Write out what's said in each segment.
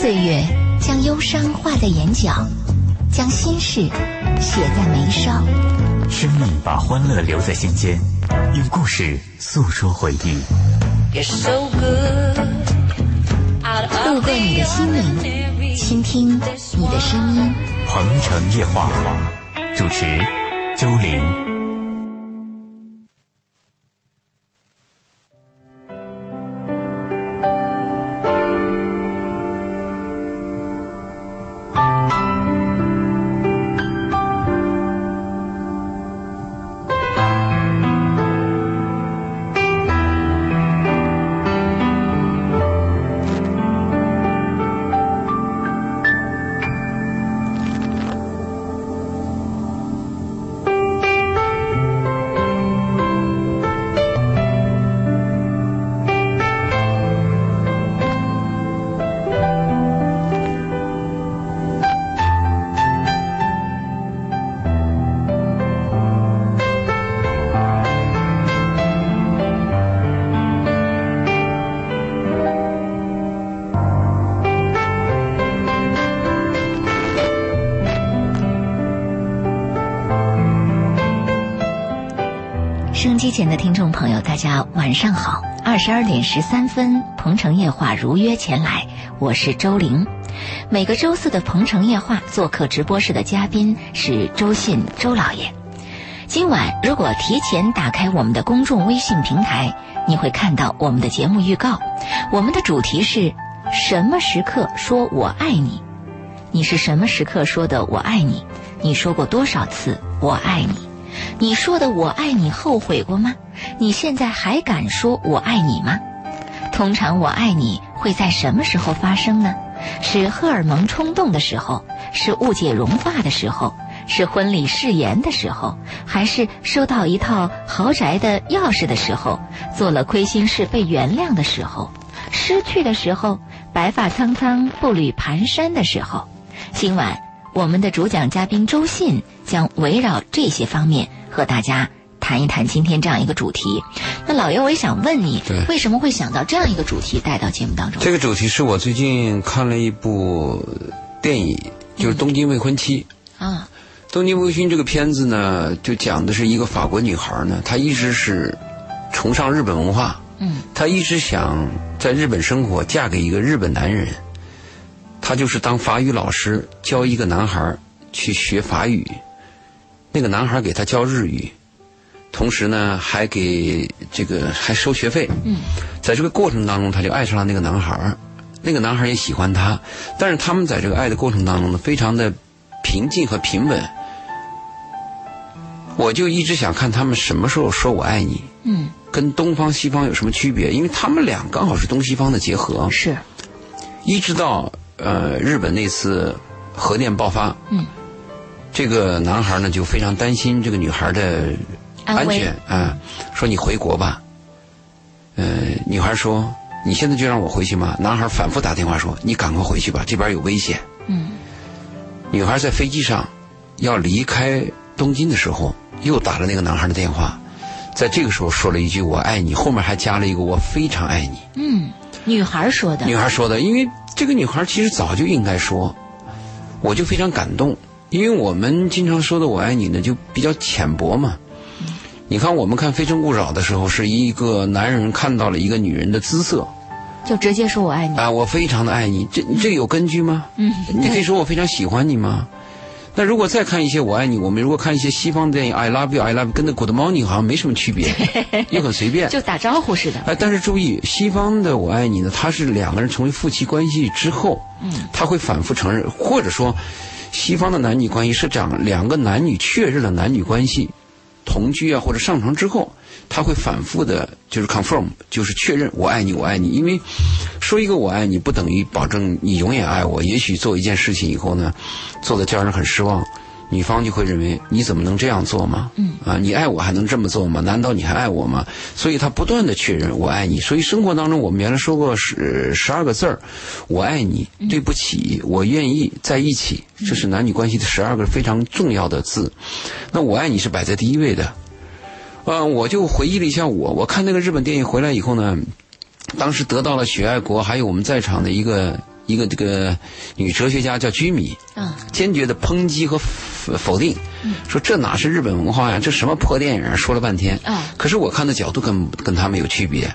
岁月将忧伤画在眼角，将心事写在眉梢。生命把欢乐留在心间，用故事诉说回忆。路过你的心灵，倾听你的声音。鹏城夜话，主持周玲。十二点十三分，鹏城夜话如约前来，我是周玲。每个周四的鹏城夜话，做客直播室的嘉宾是周信周老爷。今晚如果提前打开我们的公众微信平台，你会看到我们的节目预告。我们的主题是什么时刻说我爱你？你是什么时刻说的我爱你？你说过多少次我爱你？你说的“我爱你”后悔过吗？你现在还敢说我爱你吗？通常“我爱你”会在什么时候发生呢？是荷尔蒙冲动的时候，是误解融化的时候，是婚礼誓言的时候，还是收到一套豪宅的钥匙的时候，做了亏心事被原谅的时候，失去的时候，白发苍苍步履蹒跚的时候？今晚。我们的主讲嘉宾周信将围绕这些方面和大家谈一谈今天这样一个主题。那老爷，我也想问你，为什么会想到这样一个主题带到节目当中？这个主题是我最近看了一部电影，就是《东京未婚妻》啊。《东京未婚妻》这个片子呢，就讲的是一个法国女孩呢，她一直是崇尚日本文化，嗯，她一直想在日本生活，嫁给一个日本男人。她就是当法语老师，教一个男孩去学法语，那个男孩给他教日语，同时呢还给这个还收学费。嗯，在这个过程当中，他就爱上了那个男孩，那个男孩也喜欢他，但是他们在这个爱的过程当中呢，非常的平静和平稳。我就一直想看他们什么时候说我爱你。嗯，跟东方西方有什么区别？因为他们俩刚好是东西方的结合。是，一直到。呃，日本那次核电爆发，嗯，这个男孩呢就非常担心这个女孩的安全啊，说你回国吧。呃，女孩说你现在就让我回去吗？男孩反复打电话说你赶快回去吧，这边有危险。嗯，女孩在飞机上要离开东京的时候，又打了那个男孩的电话，在这个时候说了一句我爱你，后面还加了一个我非常爱你。嗯，女孩说的。女孩说的，因为。这个女孩其实早就应该说，我就非常感动，因为我们经常说的“我爱你”呢，就比较浅薄嘛。你看，我们看《非诚勿扰》的时候，是一个男人看到了一个女人的姿色，就直接说我爱你啊，我非常的爱你，这这有根据吗？嗯，你可以说我非常喜欢你吗？那如果再看一些“我爱你”，我们如果看一些西方电影，“I love you”，“I love you”，跟那 “Good morning” 好像没什么区别，又很随便，就打招呼似的。哎，但是注意，西方的“我爱你”呢，它是两个人成为夫妻关系之后，嗯，他会反复承认，或者说，西方的男女关系是讲两个男女确认了男女关系，同居啊或者上床之后。他会反复的，就是 confirm，就是确认我爱你，我爱你。因为说一个我爱你，不等于保证你永远爱我。也许做一件事情以后呢，做的叫人很失望，女方就会认为你怎么能这样做吗？嗯啊，你爱我还能这么做吗？难道你还爱我吗？所以他不断的确认我爱你。所以生活当中我们原来说过十十二个字儿，我爱你，对不起，我愿意在一起，这是男女关系的十二个非常重要的字。那我爱你是摆在第一位的。嗯，我就回忆了一下我，我看那个日本电影回来以后呢，当时得到了许爱国还有我们在场的一个一个这个女哲学家叫居米，啊，坚决的抨击和否否定，说这哪是日本文化呀？这什么破电影啊？说了半天。啊可是我看的角度跟跟他们有区别。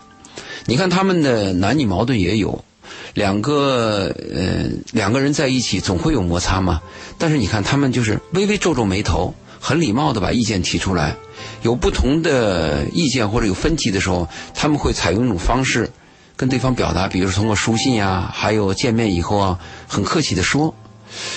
你看他们的男女矛盾也有，两个呃两个人在一起总会有摩擦嘛。但是你看他们就是微微皱皱眉头，很礼貌的把意见提出来。有不同的意见或者有分歧的时候，他们会采用一种方式跟对方表达，比如说通过书信呀、还有见面以后啊，很客气的说。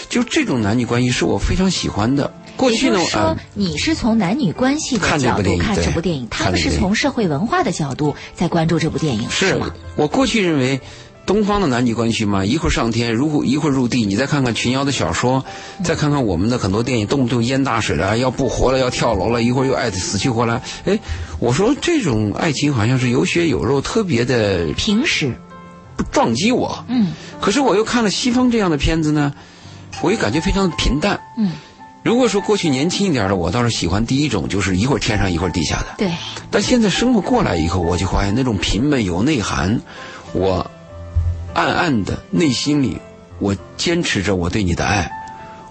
就这种男女关系是我非常喜欢的。过去呢说啊，你是从男女关系的角度看部电影对这部电影，他们是从社会文化的角度在关注这部电影，是吗？我过去认为，东方的男女关系嘛，一会儿上天，如果一会儿入地。你再看看群瑶的小说，再看看我们的很多电影，动不动淹大水了，要不活了，要跳楼了，一会儿又爱的死去活来。哎，我说这种爱情好像是有血有肉，特别的平时，撞击我。嗯可是我又看了西方这样的片子呢，我又感觉非常的平淡。嗯，如果说过去年轻一点的，我倒是喜欢第一种，就是一会儿天上一会儿地下的。对，但现在生活过来以后，我就发现那种平稳有内涵，我暗暗的内心里，我坚持着我对你的爱，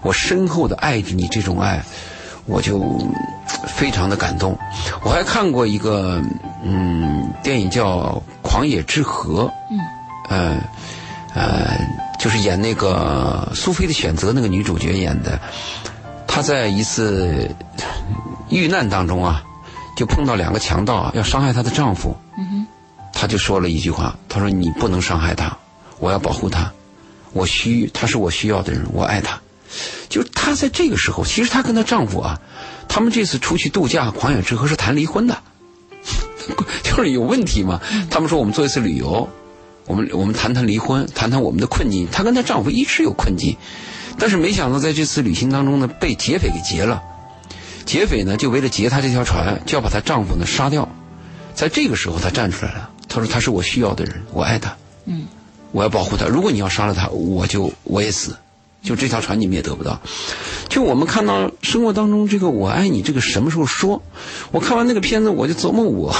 我深厚的爱着你这种爱，我就嗯非常的感动。我还看过一个嗯电影叫《狂野之河》，嗯，呃呃，就是演那个苏菲的选择那个女主角演的，她在一次遇难当中啊，就碰到两个强盗啊，要伤害她的丈夫。嗯她就说了一句话，她说：“你不能伤害他，我要保护他，我需他是我需要的人，我爱他。”就是她在这个时候，其实她跟她丈夫啊，他们这次出去度假狂野之河是谈离婚的，就是有问题嘛。他们说我们做一次旅游，我们我们谈谈离婚，谈谈我们的困境。她跟她丈夫一直有困境，但是没想到在这次旅行当中呢，被劫匪给劫了。劫匪呢，就为了劫她这条船，就要把她丈夫呢杀掉。在这个时候，她站出来了，她说：“她是我需要的人，我爱他，嗯，我要保护他。如果你要杀了他，我就我也死，就这条船你们也得不到。”就我们看到生活当中这个“我爱你”这个什么时候说？我看完那个片子，我就琢磨我，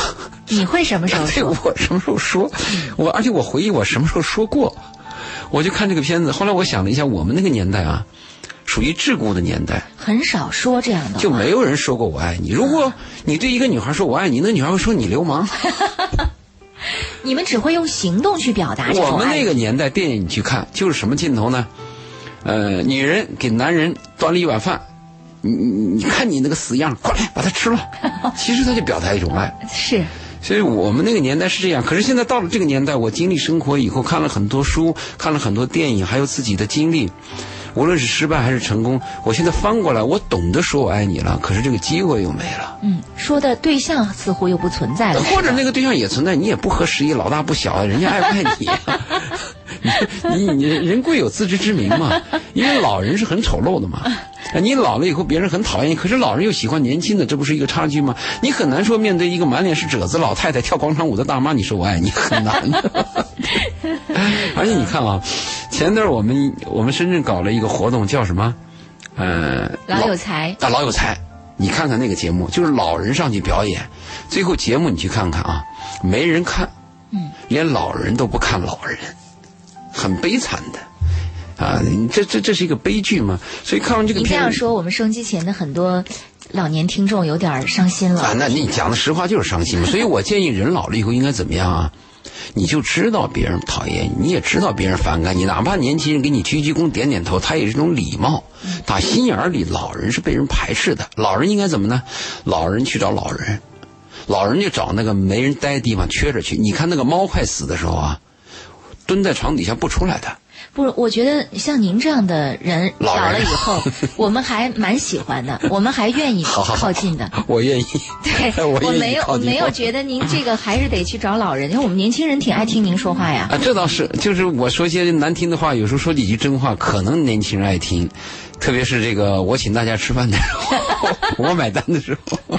你会什么时候 对说？我什么时候说？我而且我回忆我什么时候说过，我就看这个片子。后来我想了一下，我们那个年代啊，属于桎梏的年代。很少说这样的，就没有人说过我爱你。如果你对一个女孩说我爱你，那女孩会说你流氓。你们只会用行动去表达这种爱我们那个年代电影你去看，就是什么镜头呢？呃，女人给男人端了一碗饭，你你你看你那个死样，过来把它吃了。其实他就表达一种爱。是所以我们那个年代是这样，可是现在到了这个年代，我经历生活以后，看了很多书，看了很多电影，还有自己的经历，无论是失败还是成功，我现在翻过来，我懂得说我爱你了，可是这个机会又没了。嗯，说的对象似乎又不存在了，或者那个对象也存在，你也不合时宜，老大不小，人家爱不爱你？你 你你人贵有自知之明嘛，因为老人是很丑陋的嘛。你老了以后，别人很讨厌你，可是老人又喜欢年轻的，这不是一个差距吗？你很难说面对一个满脸是褶子老太太跳广场舞的大妈，你说我爱你很难。而且你看啊，前段我们我们深圳搞了一个活动，叫什么？呃，老有才，啊，老有才。你看看那个节目，就是老人上去表演，最后节目你去看看啊，没人看，嗯，连老人都不看老人，很悲惨的。啊，这这这是一个悲剧嘛？所以看完这个片你这，样说，我们收机前的很多老年听众有点伤心了。啊，那你讲的实话就是伤心嘛。所以我建议人老了以后应该怎么样啊？你就知道别人讨厌你，你也知道别人反感你，哪怕年轻人给你鞠鞠躬、点点头，他也是一种礼貌。打心眼儿里，老人是被人排斥的。老人应该怎么呢？老人去找老人，老人就找那个没人待的地方缺着去。你看那个猫快死的时候啊，蹲在床底下不出来的。不是，我觉得像您这样的人老了以后，我们还蛮喜欢的，我们还愿意好好好靠近的。我愿意，对，我没有，我没有觉得您这个还是得去找老人，因为我们年轻人挺爱听您说话呀。啊，这倒是，就是我说些难听的话，有时候说几句真话，可能年轻人爱听，特别是这个我请大家吃饭的时候，我买单的时候。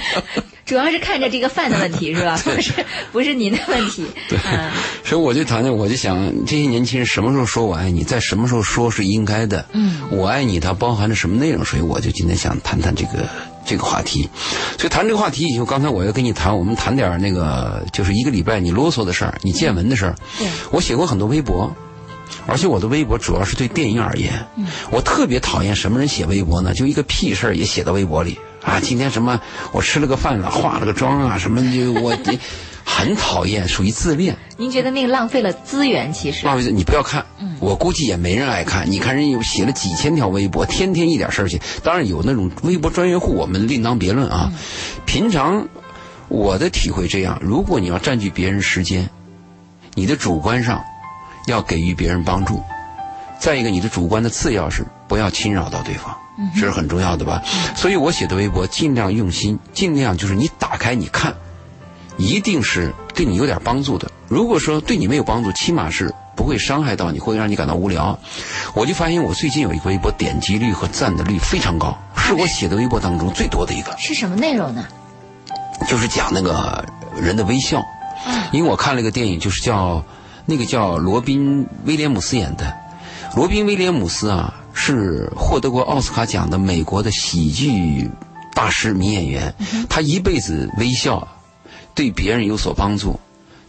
主要是看着这个饭的问题是吧？不是不是您的问题。嗯，所以我就谈谈，我就想这些年轻人什么时候说我爱你，在什么时候说是应该的。嗯，我爱你它包含着什么内容？所以我就今天想谈谈这个这个话题。所以谈这个话题以后，刚才我要跟你谈，我们谈点儿那个，就是一个礼拜你啰嗦的事儿，你见闻的事儿。对，我写过很多微博。而且我的微博主要是对电影而言。我特别讨厌什么人写微博呢？就一个屁事儿也写到微博里啊！今天什么我吃了个饭了，化了个妆啊，什么就我 很讨厌，属于自恋。您觉得那个浪费了资源？其实浪费你不要看，我估计也没人爱看。你看人有写了几千条微博，天天一点事儿去。当然有那种微博专业户，我们另当别论啊。平常我的体会这样：如果你要占据别人时间，你的主观上要给予别人帮助；再一个，你的主观的次要是不要侵扰到对方，这是很重要的吧？所以我写的微博尽量用心，尽量就是你打开你看，一定是对你有点帮助的。如果说对你没有帮助，起码是不会伤害到你，会让你感到无聊。我就发现我最近有一个微博点击率和赞的率非常高，是我写的微博当中最多的一个。是什么内容呢？就是讲那个人的微笑。因为我看了一个电影，就是叫那个叫罗宾威廉姆斯演的。罗宾威廉姆斯啊，是获得过奥斯卡奖的美国的喜剧大师、名演员。他一辈子微笑，对别人有所帮助。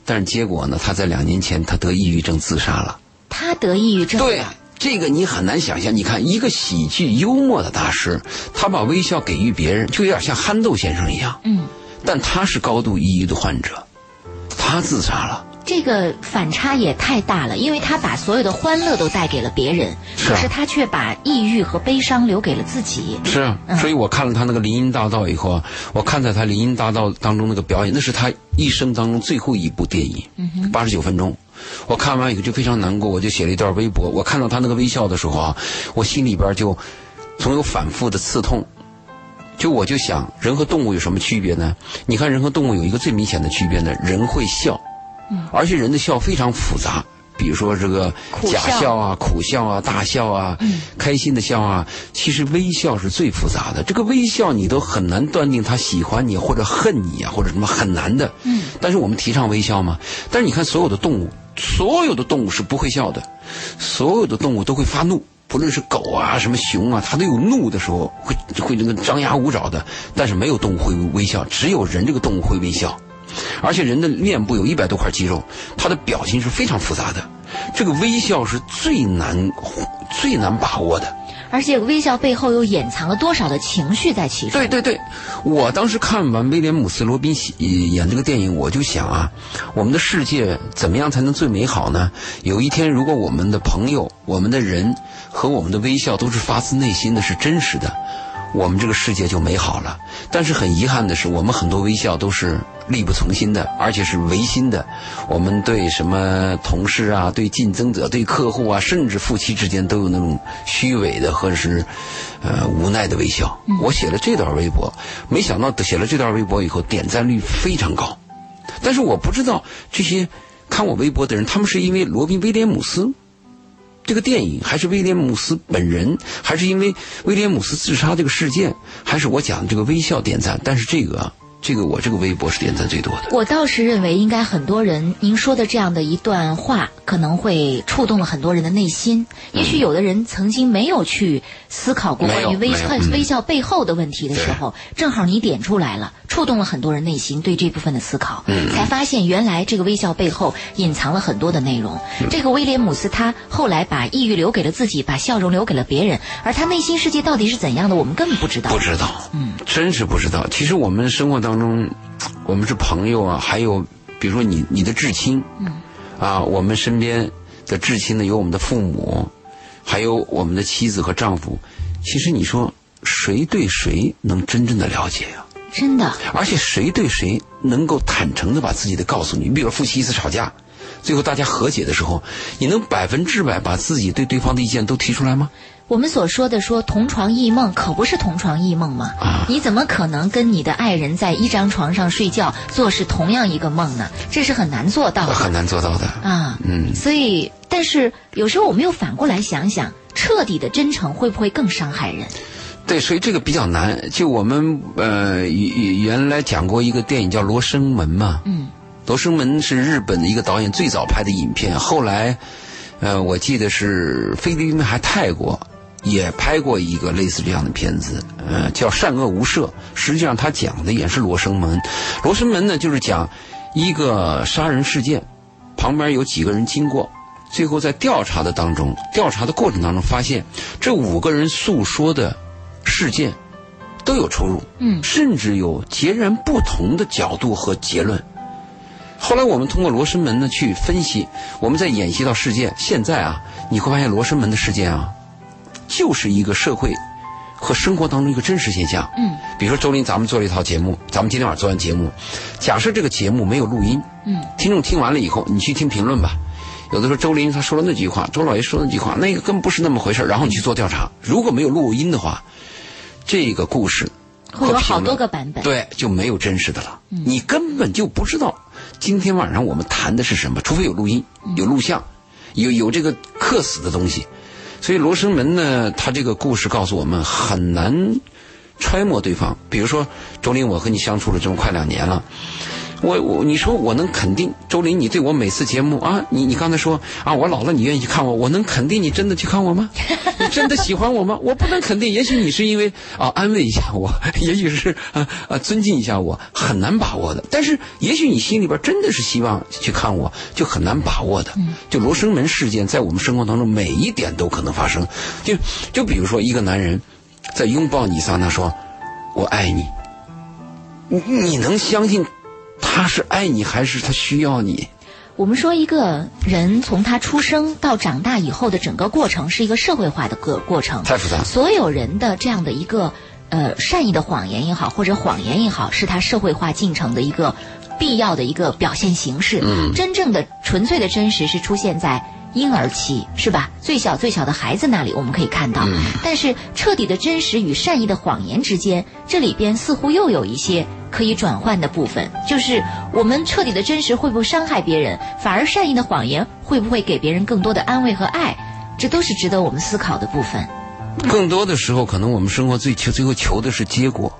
但是结果呢？他在两年前他得抑郁症自杀了。他得抑郁症？对，这个你很难想象。你看，一个喜剧幽默的大师，他把微笑给予别人，就有点像憨豆先生一样。嗯。但他是高度抑郁的患者。他自杀了，这个反差也太大了，因为他把所有的欢乐都带给了别人，可是他却把抑郁和悲伤留给了自己。是啊，所以我看了他那个《林荫大道》以后啊，我看在他《林荫大道》当中那个表演，那是他一生当中最后一部电影，八十九分钟。我看完以后就非常难过，我就写了一段微博。我看到他那个微笑的时候啊，我心里边就总有反复的刺痛。就我就想，人和动物有什么区别呢？你看，人和动物有一个最明显的区别呢，人会笑，而且人的笑非常复杂。比如说这个假笑啊、苦笑啊、大笑啊、开心的笑啊，其实微笑是最复杂的。这个微笑你都很难断定他喜欢你或者恨你啊，或者什么很难的。嗯。但是我们提倡微笑嘛。但是你看，所有的动物，所有的动物是不会笑的，所有的动物都会发怒。不论是狗啊，什么熊啊，它都有怒的时候，会会那个张牙舞爪的。但是没有动物会微笑，只有人这个动物会微笑。而且人的面部有一百多块肌肉，他的表情是非常复杂的。这个微笑是最难最难把握的。而且微笑背后又掩藏了多少的情绪在其中？对对对，我当时看完威廉姆斯·罗宾演这个电影，我就想啊，我们的世界怎么样才能最美好呢？有一天，如果我们的朋友、我们的人和我们的微笑都是发自内心的是真实的。我们这个世界就美好了，但是很遗憾的是，我们很多微笑都是力不从心的，而且是违心的。我们对什么同事啊、对竞争者、对客户啊，甚至夫妻之间都有那种虚伪的或者是呃无奈的微笑。我写了这段微博，没想到写了这段微博以后点赞率非常高，但是我不知道这些看我微博的人，他们是因为罗宾威廉姆斯。这个电影还是威廉姆斯本人，还是因为威廉姆斯自杀这个事件，还是我讲的这个微笑点赞？但是这个，这个我这个微博是点赞最多的。我倒是认为，应该很多人您说的这样的一段话，可能会触动了很多人的内心。也许有的人曾经没有去思考过关于微笑微笑背后的问题的时候，正好你点出来了。触动了很多人内心对这部分的思考，才发现原来这个微笑背后隐藏了很多的内容。这个威廉姆斯他后来把抑郁留给了自己，把笑容留给了别人，而他内心世界到底是怎样的，我们根本不知道。不知道，嗯，真是不知道。其实我们生活当中，我们是朋友啊，还有比如说你你的至亲，嗯，啊，我们身边的至亲呢，有我们的父母，还有我们的妻子和丈夫。其实你说谁对谁能真正的了解呀？真的，而且谁对谁能够坦诚的把自己的告诉你？你比如夫妻一次吵架，最后大家和解的时候，你能百分之百把自己对对方的意见都提出来吗？我们所说的说同床异梦，可不是同床异梦吗？啊，你怎么可能跟你的爱人在一张床上睡觉，做是同样一个梦呢？这是很难做到的，很难做到的啊。嗯，所以，但是有时候我们又反过来想想，彻底的真诚会不会更伤害人？对，所以这个比较难。就我们呃原原来讲过一个电影叫《罗生门》嘛，嗯，《罗生门》是日本的一个导演最早拍的影片。后来，呃，我记得是菲律宾还泰国也拍过一个类似这样的片子，呃，叫《善恶无赦》。实际上他讲的也是罗生门。罗生门呢，就是讲一个杀人事件，旁边有几个人经过。最后在调查的当中，调查的过程当中发现，这五个人诉说的事件都有出入，嗯甚至有截然不同的角度和结论。后来我们通过罗生门呢去分析，我们再演习到事件。现在啊，你会发现罗生门的事件啊，就是一个社会和生活当中一个真实现象。嗯比如说周林，咱们做了一套节目，咱们今天晚上做完节目，假设这个节目没有录音，嗯听众听完了以后，你去听评论吧。有的时候周林他说了那句话，周老爷说那句话，那个根本不是那么回事然后你去做调查，如果没有录音的话，这个故事会有好多个版本。对，就没有真实的了。你根本就不知道今天晚上我们谈的是什么，除非有录音、有录像、有有这个刻死的东西。所以罗生门呢，他这个故事告诉我们很难揣摩对方。比如说钟林，我和你相处了这么快两年了。我我你说我能肯定周林，你对我每次节目啊，你你刚才说啊，我老了你愿意去看我，我能肯定你真的去看我吗？你真的喜欢我吗？我不能肯定，也许你是因为啊安慰一下我，也许是啊啊尊敬一下我，很难把握的。但是也许你心里边真的是希望去看我，就很难把握的。就罗生门事件在我们生活当中每一点都可能发生。就就比如说一个男人在拥抱你一刹那说“我爱你”，你你能相信他是爱你还是他需要你？我们说一个人从他出生到长大以后的整个过程是一个社会化的个过程，太复杂。所有人的这样的一个呃善意的谎言也好，或者谎言也好，是他社会化进程的一个必要的一个表现形式。嗯真正的纯粹的真实是出现在婴儿期，是吧？最小最小的孩子那里我们可以看到，但是彻底的真实与善意的谎言之间，这里边似乎又有一些。可以转换的部分，就是我们彻底的真实会不会伤害别人，反而善意的谎言会不会给别人更多的安慰和爱，这都是值得我们思考的部分。更多的时候，可能我们生活最求最后求的是结果。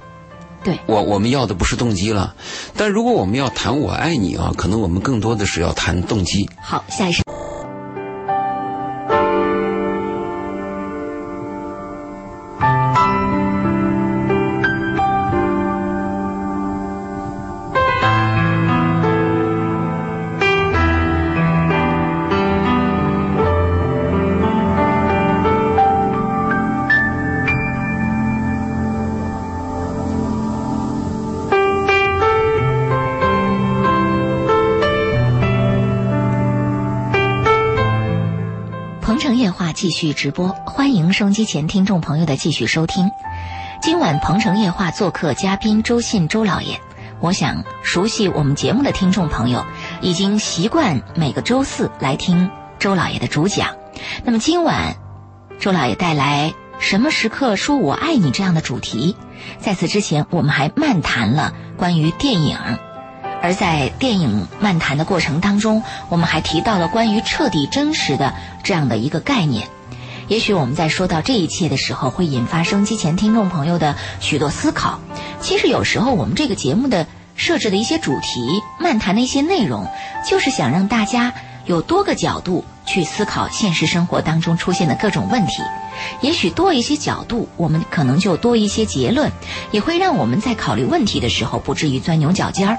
对我我们要的不是动机了，但如果我们要谈我爱你啊，可能我们更多的是要谈动机。好，下一首。续直播，欢迎收音机前听众朋友的继续收听。今晚鹏城夜话做客嘉宾周信周老爷，我想熟悉我们节目的听众朋友已经习惯每个周四来听周老爷的主讲。那么今晚，周老爷带来“什么时刻说我爱你”这样的主题。在此之前，我们还漫谈了关于电影。而在电影漫谈的过程当中，我们还提到了关于彻底真实的这样的一个概念。也许我们在说到这一切的时候，会引发收机前听众朋友的许多思考。其实有时候我们这个节目的设置的一些主题、漫谈的一些内容，就是想让大家有多个角度去思考现实生活当中出现的各种问题。也许多一些角度，我们可能就多一些结论，也会让我们在考虑问题的时候不至于钻牛角尖儿。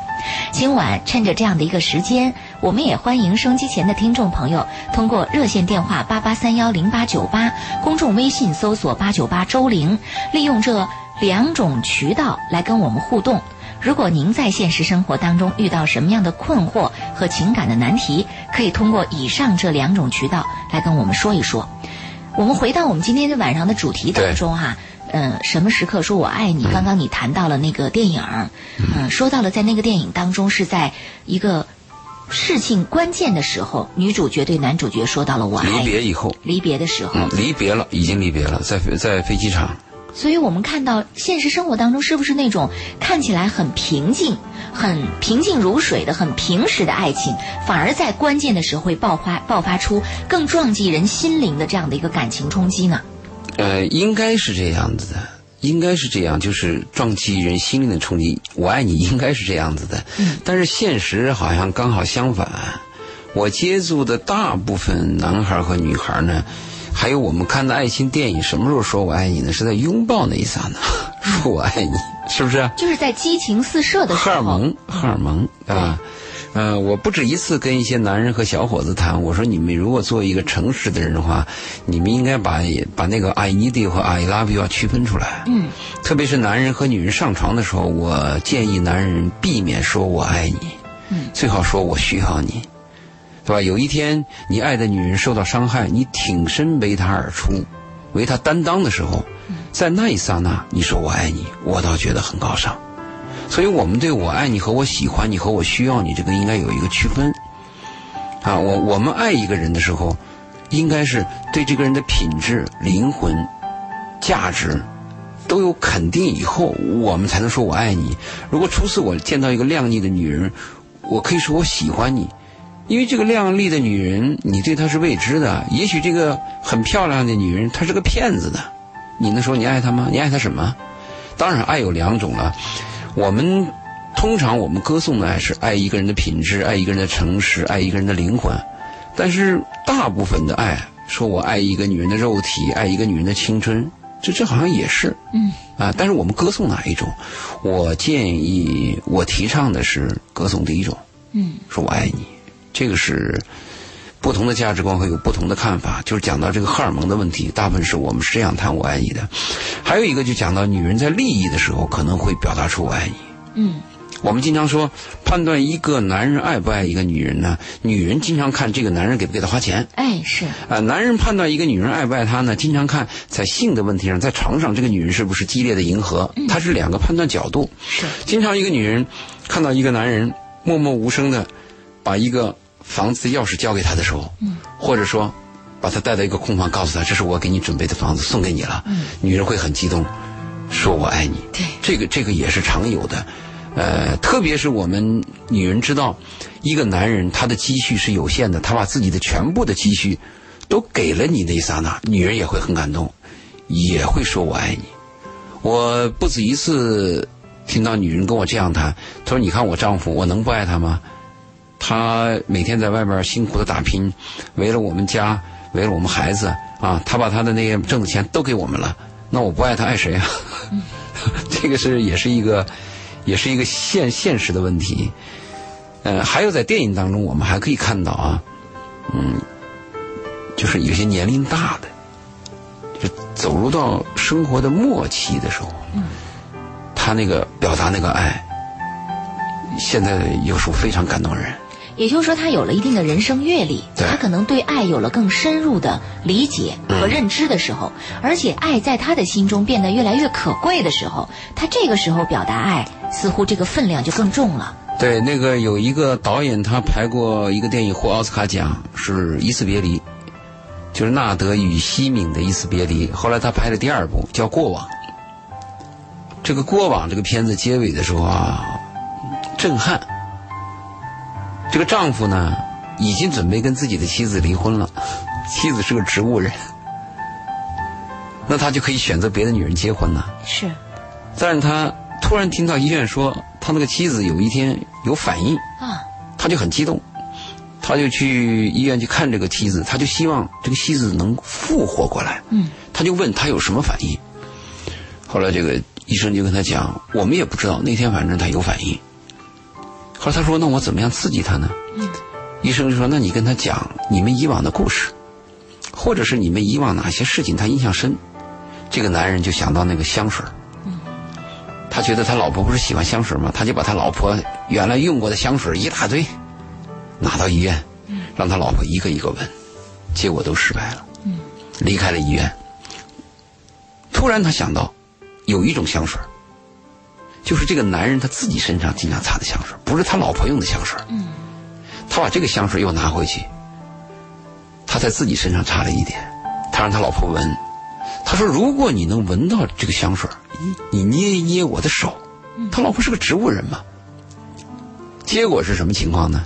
今晚趁着这样的一个时间，我们也欢迎收机前的听众朋友通过热线电话八八三幺零八九八，公众微信搜索八九八周玲，利用这两种渠道来跟我们互动。如果您在现实生活当中遇到什么样的困惑和情感的难题，可以通过以上这两种渠道来跟我们说一说。我们回到我们今天的晚上的主题当中哈、嗯、什么时刻说我爱你？刚刚你谈到了那个电影，嗯、说到了在那个电影当中是在一个事情关键的时候，女主角对男主角说到了我爱离。别以后，离别的时候，嗯，离别了，已经离别了，在在飞机场。所以我们看到现实生活当中是不是那种看起来很平静、很平静如水的、很平实的爱情，反而在关键的时候会爆发爆发出更撞击人心灵的这样的一个感情冲击呢？呃，应该是这样子的，应该是这样，就是撞击人心灵的冲击。我爱你，应该是这样子的。嗯但是现实好像刚好相反。我接触的大部分男孩和女孩呢，还有我们看的爱情电影，什么时候说我爱你呢？是在拥抱那一刹那，说我爱你，是不是啊？就是在激情四射的时候，荷尔蒙，荷尔蒙啊。呃，我不止一次跟一些男人和小伙子谈，我说你们如果做一个诚实的人的话，你们应该把把那个 I need you 和 I love you 要区分出来。嗯，特别是男人和女人上床的时候，我建议男人避免说我爱你，嗯，最好说我需要你，对吧？有一天你爱的女人受到伤害，你挺身为她而出，为她担当的时候，在那一刹那，你说我爱你，我倒觉得很高尚。所以我们对我爱你和我喜欢你和我需要你这个应该有一个区分。啊，我我们爱一个人的时候，应该是对这个人的品质、灵魂、价值都有肯定以后，我们才能说我爱你。如果初次我见到一个靓丽的女人，我可以说我喜欢你，因为这个靓丽的女人你对她是未知的，也许这个很漂亮的女人她是个骗子的，你能说你爱她吗？你爱她什么？当然，爱有两种了。我们通常我们歌颂的爱是爱一个人的品质，爱一个人的诚实，爱一个人的灵魂。但是大部分的爱，说我爱一个女人的肉体，爱一个女人的青春，这这好像也是，嗯啊。但是我们歌颂哪一种？我建议我提倡的是歌颂第一种，嗯说我爱你，这个是不同的价值观会有不同的看法。就是讲到这个荷尔蒙的问题，大部分是我们是这样谈我爱你的。还有一个就讲到女人在利益的时候可能会表达出我爱你。嗯我们经常说，判断一个男人爱不爱一个女人呢？女人经常看这个男人给不给她花钱。哎是啊、男人判断一个女人爱不爱他呢，经常看在性的问题上，在床上这个女人是不是激烈的迎合，它是两个判断角度。是经常一个女人看到一个男人默默无声的把一个房子的钥匙交给他的时候，嗯，或者说把他带到一个空房，告诉他这是我给你准备的房子，送给你了，嗯，女人会很激动，说我爱你。对这个这个也是常有的，呃，特别是我们女人知道，一个男人他的积蓄是有限的，他把自己的全部的积蓄都给了你那一刹那，女人也会很感动，也会说我爱你。我不止一次听到女人跟我这样谈，她说：“你看我丈夫，我能不爱他吗？他每天在外边辛苦的打拼，为了我们家，为了我们孩子啊，他把他的那些挣的钱都给我们了，那我不爱他爱谁啊？这个是也是一个，也是一个现现实的问题。呃，还有在电影当中，我们还可以看到啊，嗯，就是有些年龄大的，就走入到生活的末期的时候，他那个表达那个爱，现在有时候非常感动人。也就是说，他有了一定的人生阅历，他可能对爱有了更深入的理解和认知的时候，而且爱在他的心中变得越来越可贵的时候，他这个时候表达爱，似乎这个分量就更重了。对，那个有一个导演，他拍过一个电影获奥斯卡奖，是《一次别离》，就是纳德与西敏的一次别离。后来他拍了第二部，叫《过往》。这个《过往》这个片子结尾的时候啊，震撼。这个丈夫呢，已经准备跟自己的妻子离婚了，妻子是个植物人，那他就可以选择别的女人结婚了。是，但是他突然听到医院说，他那个妻子有一天有反应，啊，他就很激动，他就去医院去看这个妻子，他就希望这个妻子能复活过来。嗯，他就问他有什么反应。后来这个医生就跟他讲，我们也不知道，那天反正他有反应。后来他说，那我怎么样刺激他呢？嗯，医生就说，那你跟他讲你们以往的故事，或者是你们以往哪些事情他印象深。这个男人就想到那个香水儿他觉得他老婆不是喜欢香水吗？他就把他老婆原来用过的香水一大堆拿到医院，让他老婆一个一个闻，结果都失败了。离开了医院，突然他想到，有一种香水，就是这个男人他自己身上经常擦的香水，不是他老婆用的香水。嗯他把这个香水又拿回去，他在自己身上擦了一点，他让他老婆闻。他说：“如果你能闻到这个香水，你你捏一捏我的手。”他老婆是个植物人嘛。结果是什么情况呢？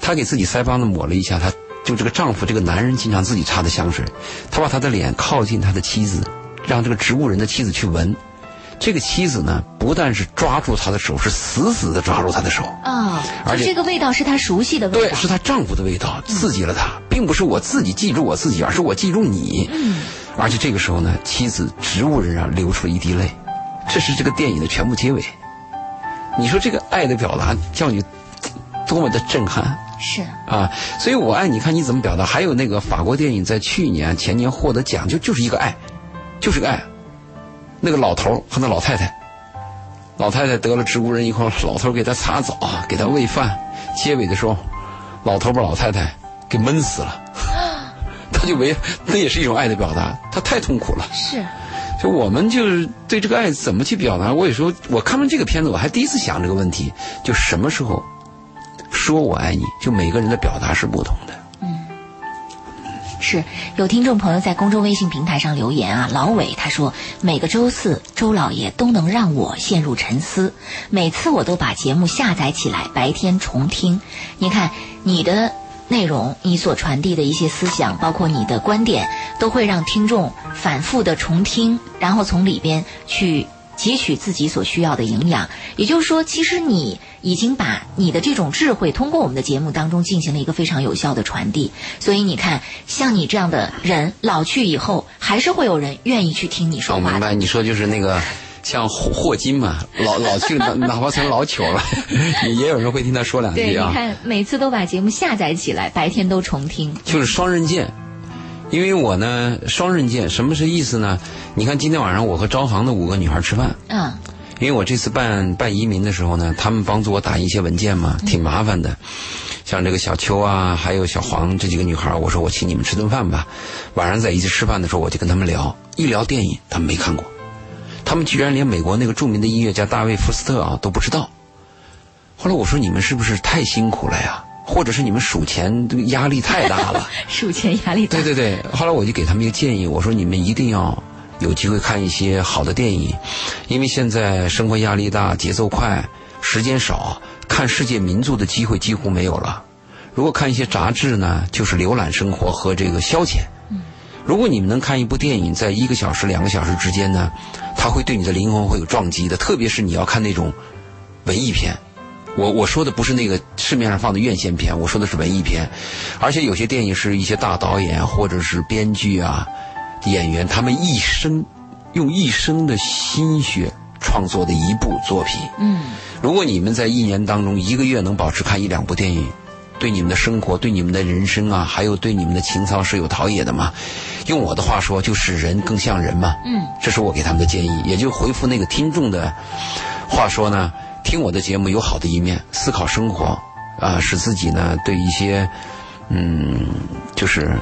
他给自己腮帮子抹了一下，他就这个丈夫这个男人经常自己擦的香水，他把他的脸靠近他的妻子，让这个植物人的妻子去闻。这个妻子呢，不但是抓住他的手，是死死的抓住他的手。啊，而且这个味道是她熟悉的味道对，道。是她丈夫的味道刺激了她，并不是我自己记住我自己，而是我记住你。嗯，而且这个时候呢，妻子植物人啊流出了一滴泪，这是这个电影的全部结尾。你说这个爱的表达叫你多么的震撼是啊！所以我爱你看你怎么表达。还有那个法国电影在去年前年获得奖，就就是一个爱，就是个爱。那个老头儿和那老太太，老太太得了植物人以后，老头儿给她擦澡，给她喂饭，结尾的时候，老头儿把老太太给闷死了。他就没，那也是一种爱的表达。他太痛苦了。是，就我们就是对这个爱怎么去表达？我有时候我看完这个片子，我还第一次想这个问题：就什么时候说我爱你？就每个人的表达是不同的。是有听众朋友在公众微信平台上留言啊，老伟他说每个周四周老爷都能让我陷入沉思，每次我都把节目下载起来，白天重听。你看你的内容，你所传递的一些思想，包括你的观点，都会让听众反复的重听，然后从里边去汲取自己所需要的营养。也就是说，其实你已经把你的这种智慧通过我们的节目当中进行了一个非常有效的传递。所以你看，像你这样的人老去以后，还是会有人愿意去听你说话的。我明白，你说就是那个像霍霍金嘛，老老去了，哪怕成老糗了，也也有人会听他说两，句啊。你看每次都把节目下载起来，白天都重听。就是双刃剑。因为我呢，双刃剑，什么是意思呢？你看今天晚上我和招行的五个女孩吃饭，嗯，因为我这次办办移民的时候呢，他们帮助我打印一些文件嘛，挺麻烦的。像这个小秋啊，还有小黄这几个女孩，我说我请你们吃顿饭吧。晚上在一起吃饭的时候，我就跟他们聊，一聊电影，他们没看过，他们居然连美国那个著名的音乐家大卫福斯特啊都不知道。后来我说你们是不是太辛苦了呀？或者是你们数钱这个压力太大了？数钱压力大。对对对，后来我就给他们一个建议，我说你们一定要有机会看一些好的电影，因为现在生活压力大，节奏快，时间少，看世界名著的机会几乎没有了。如果看一些杂志呢，就是浏览生活和这个消遣。如果你们能看一部电影，在一个小时、两个小时之间呢，它会对你的灵魂会有撞击的，特别是你要看那种文艺片。我我说的不是那个市面上放的院线片，我说的是文艺片，而且有些电影是一些大导演或者是编剧啊、演员，他们一生用一生的心血创作的一部作品。嗯，如果你们在一年当中一个月能保持看一两部电影，对你们的生活、对你们的人生啊，还有对你们的情操是有陶冶的嘛？用我的话说，就是人更像人嘛。嗯，这是我给他们的建议，也就回复那个听众的话说呢。听我的节目有好的一面，思考生活，啊，使自己呢对一些，嗯，就是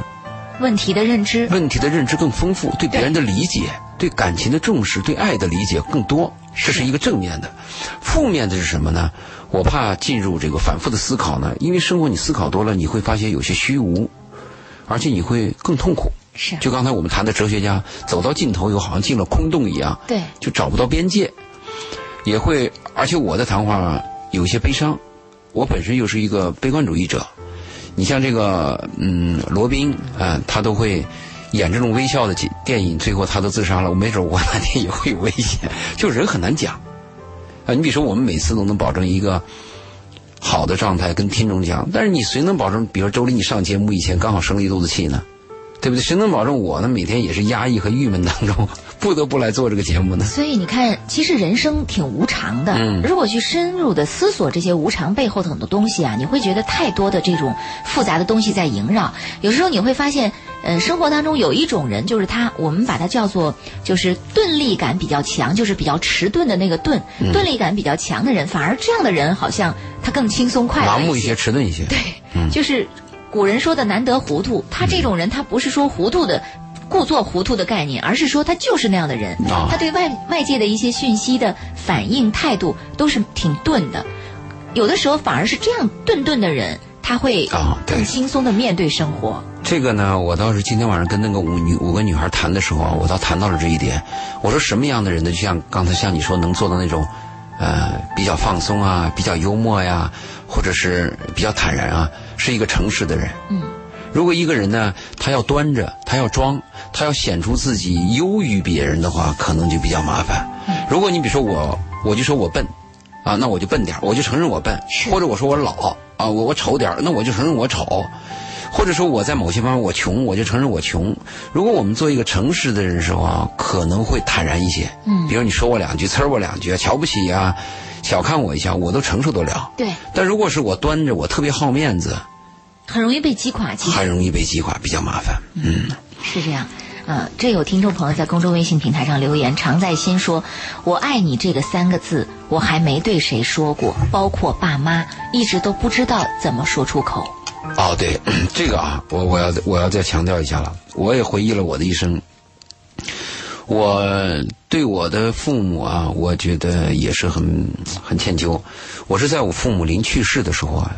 问题的认知。问题的认知更丰富，对别人的理解，对感情的重视，对爱的理解更多，这是一个正面的。负面的是什么呢？我怕进入这个反复的思考呢，因为生活你思考多了，你会发现有些虚无，而且你会更痛苦。是，就刚才我们谈的哲学家，走到尽头又好像进了空洞一样，对，就找不到边界。也会，而且我的谈话有些悲伤，我本身又是一个悲观主义者。你像这个，嗯，罗宾啊，他都会演这种微笑的电影，最后他都自杀了。我没准我 哪天也会有危险。就人很难讲啊。你比如说，我们每次都能保证一个好的状态跟听众讲，但是你谁能保证？比如说周丽，你上节目以前刚好生了一肚子气呢？对不对？谁能保证我呢？每天也是压抑和郁闷当中，不得不来做这个节目呢？所以你看，其实人生挺无常的。嗯，如果去深入的思索这些无常背后的很多东西啊，你会觉得太多的这种复杂的东西在萦绕。有时候你会发现，呃，生活当中有一种人，就是他，我们把他叫做就是钝力感比较强，就是比较迟钝的那个钝，钝力感比较强的人，反而这样的人好像他更轻松快乐盲目一些，迟钝一些。对，就是。古人说的难得糊涂，他这种人，他不是说糊涂的，故作糊涂的概念，而是说他就是那样的人，他对外外界的一些讯息的反应态度都是挺钝的，有的时候反而是这样钝钝的人，他会更轻松的面对生活。这个呢，我倒是今天晚上跟那个五女五个女孩谈的时候啊，我倒谈到了这一点。我说什么样的人呢？就像刚才像你说能做到那种，呃，比较放松啊，比较幽默呀，或者是比较坦然啊。是一个诚实的人。嗯，如果一个人呢，他要端着，他要装，他要显出自己优于别人的话，可能就比较麻烦。如果你比如说我，我就说我笨，啊，那我就笨点我就承认我笨；或者我说我老，啊，我我丑点那我就承认我丑。或者说我在某些方面我穷，我就承认我穷。如果我们做一个诚实的人的时候啊，可能会坦然一些。嗯比如你说我两句，呲我两句，瞧不起呀、小看我一下，我都承受得了。对，但如果是我端着，我特别好面子，很容易被击垮。其实很容易被击垮，比较麻烦。嗯，是这样。呃，这有听众朋友在公众微信平台上留言，常在心说“我爱你”这个三个字，我还没对谁说过，包括爸妈，一直都不知道怎么说出口。哦，对，这个啊，我我要我要再强调一下了。我也回忆了我的一生，我对我的父母啊，我觉得也是很很歉疚。我是在我父母临去世的时候啊，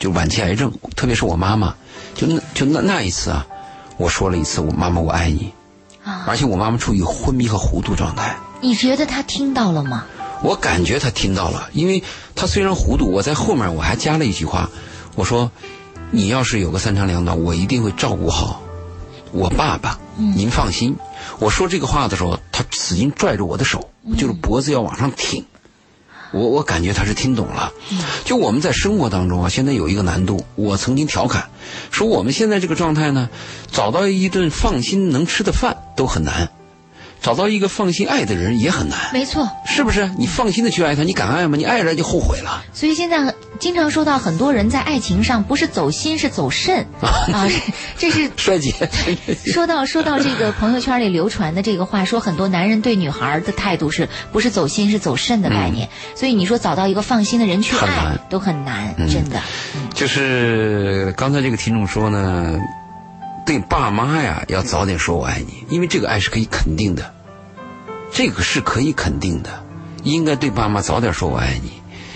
就晚期癌症，特别是我妈妈，就那就那那一次啊，我说了一次“我妈妈我爱你”，啊，而且我妈妈处于昏迷和糊涂状态。你觉得她听到了吗？我感觉她听到了，因为她虽然糊涂，我在后面我还加了一句话，我说：“你要是有个三长两短，我一定会照顾好我爸爸，嗯您放心。”我说这个话的时候，她使劲拽着我的手，就是脖子要往上挺。我我感觉他是听懂了。就我们在生活当中啊，现在有一个难度，我曾经调侃说，我们现在这个状态呢，找到一顿放心能吃的饭都很难，找到一个放心爱的人也很难。没错，是不是？你放心的去爱他，你敢爱吗？你爱了就后悔了。所以现在经常说到很多人在爱情上不是走心是走肾 啊，这是 衰竭，说到说到这个朋友圈里流传的这个话，说很多男人对女孩的态度是不是走心是走肾的概念，所以你说找到一个放心的人去爱很都很难，真的。就是刚才这个听众说呢，对爸妈呀要早点说我爱你，因为这个爱是可以肯定的，这个是可以肯定的，应该对爸妈早点说我爱你。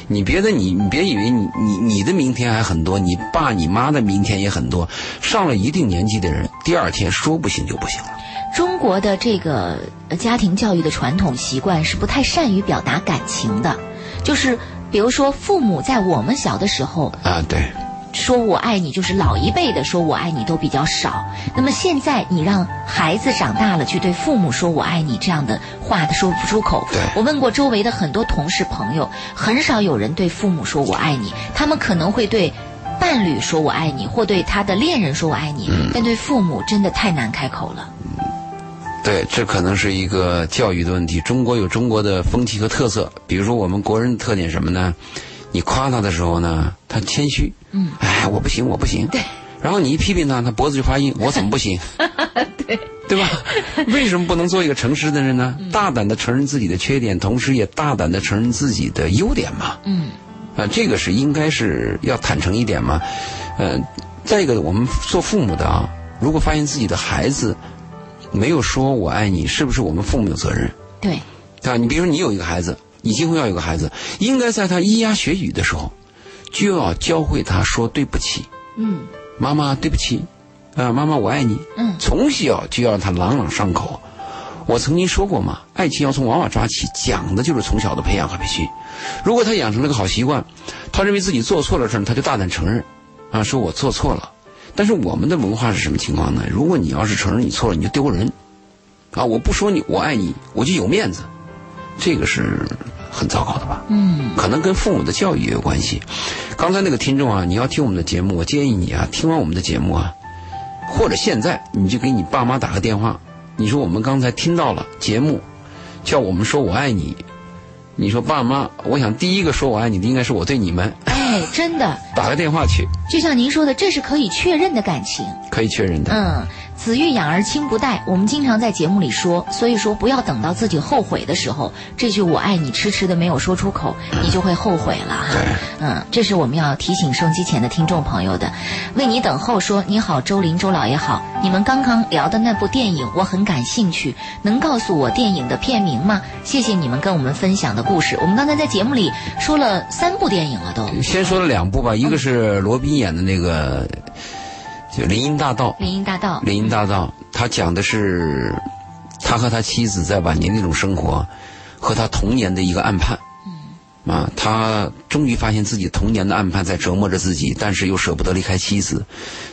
你别的你你别以为你你你的明天还很多，你爸你妈的明天也很多。上了一定年纪的人，第二天说不行就不行了。中国的这个呃家庭教育的传统习惯是不太善于表达感情的，就是比如说父母在我们小的时候啊，对，说我爱你，就是老一辈的说我爱你都比较少。那么现在你让孩子长大了去对父母说我爱你这样的话，他说不出口。对我问过周围的很多同事朋友，很少有人对父母说我爱你，他们可能会对。伴侣说我爱你，或对他的恋人说我爱你，但对父母真的太难开口了。对，这可能是一个教育的问题。中国有中国的风气和特色，比如说我们国人的特点什么呢？你夸他的时候呢，他谦虚，嗯，哎，我不行，我不行，对。然后你一批评他，他脖子就发硬，我怎么不行？对，对吧？为什么不能做一个诚实的人呢？嗯大胆的承认自己的缺点，同时也大胆的承认自己的优点嘛。嗯，啊，这个是应该是要坦诚一点嘛。呃，再一个，我们做父母的啊，如果发现自己的孩子没有说我爱你，是不是我们父母有责任？对，啊？你比如说，你有一个孩子，你今后要有个孩子，应该在他咿呀学语的时候，就要教会他说对不起，嗯妈妈对不起，啊、妈妈我爱你。嗯，从小就要让他朗朗上口。我曾经说过嘛，爱情要从娃娃抓起，讲的就是从小的培养和培训。如果他养成了个好习惯，他认为自己做错了事儿，他就大胆承认，啊，说我做错了。但是我们的文化是什么情况呢？如果你要是承认你错了，你就丢人，啊，我不说你我爱你，我就有面子，这个是很糟糕的吧？嗯，可能跟父母的教育也有关系。刚才那个听众啊，你要听我们的节目，我建议你啊，听完我们的节目啊，或者现在你就给你爸妈打个电话，你说我们刚才听到了节目，叫我们说我爱你，你说爸妈，我想第一个说我爱你的应该是我对你们，哎，真的，打个电话去，就像您说的，这是可以确认的感情。可以确认的。嗯，子欲养而亲不待，我们经常在节目里说，所以说不要等到自己后悔的时候，这句我爱你迟迟的没有说出口，你就会后悔了哈。嗯，这是我们要提醒收机前的听众朋友的。为你等候说，你好，周林周老爷好，你们刚刚聊的那部电影我很感兴趣，能告诉我电影的片名吗？谢谢你们跟我们分享的故事。我们刚才在节目里说了三部电影了都，先说了两部吧，一个是罗宾演的那个，就《林荫大道》。《林荫大道》。林荫大道，他讲的是他和他妻子在晚年那种生活，和他童年的一个暗判。啊，他终于发现自己童年的暗判在折磨着自己，但是又舍不得离开妻子。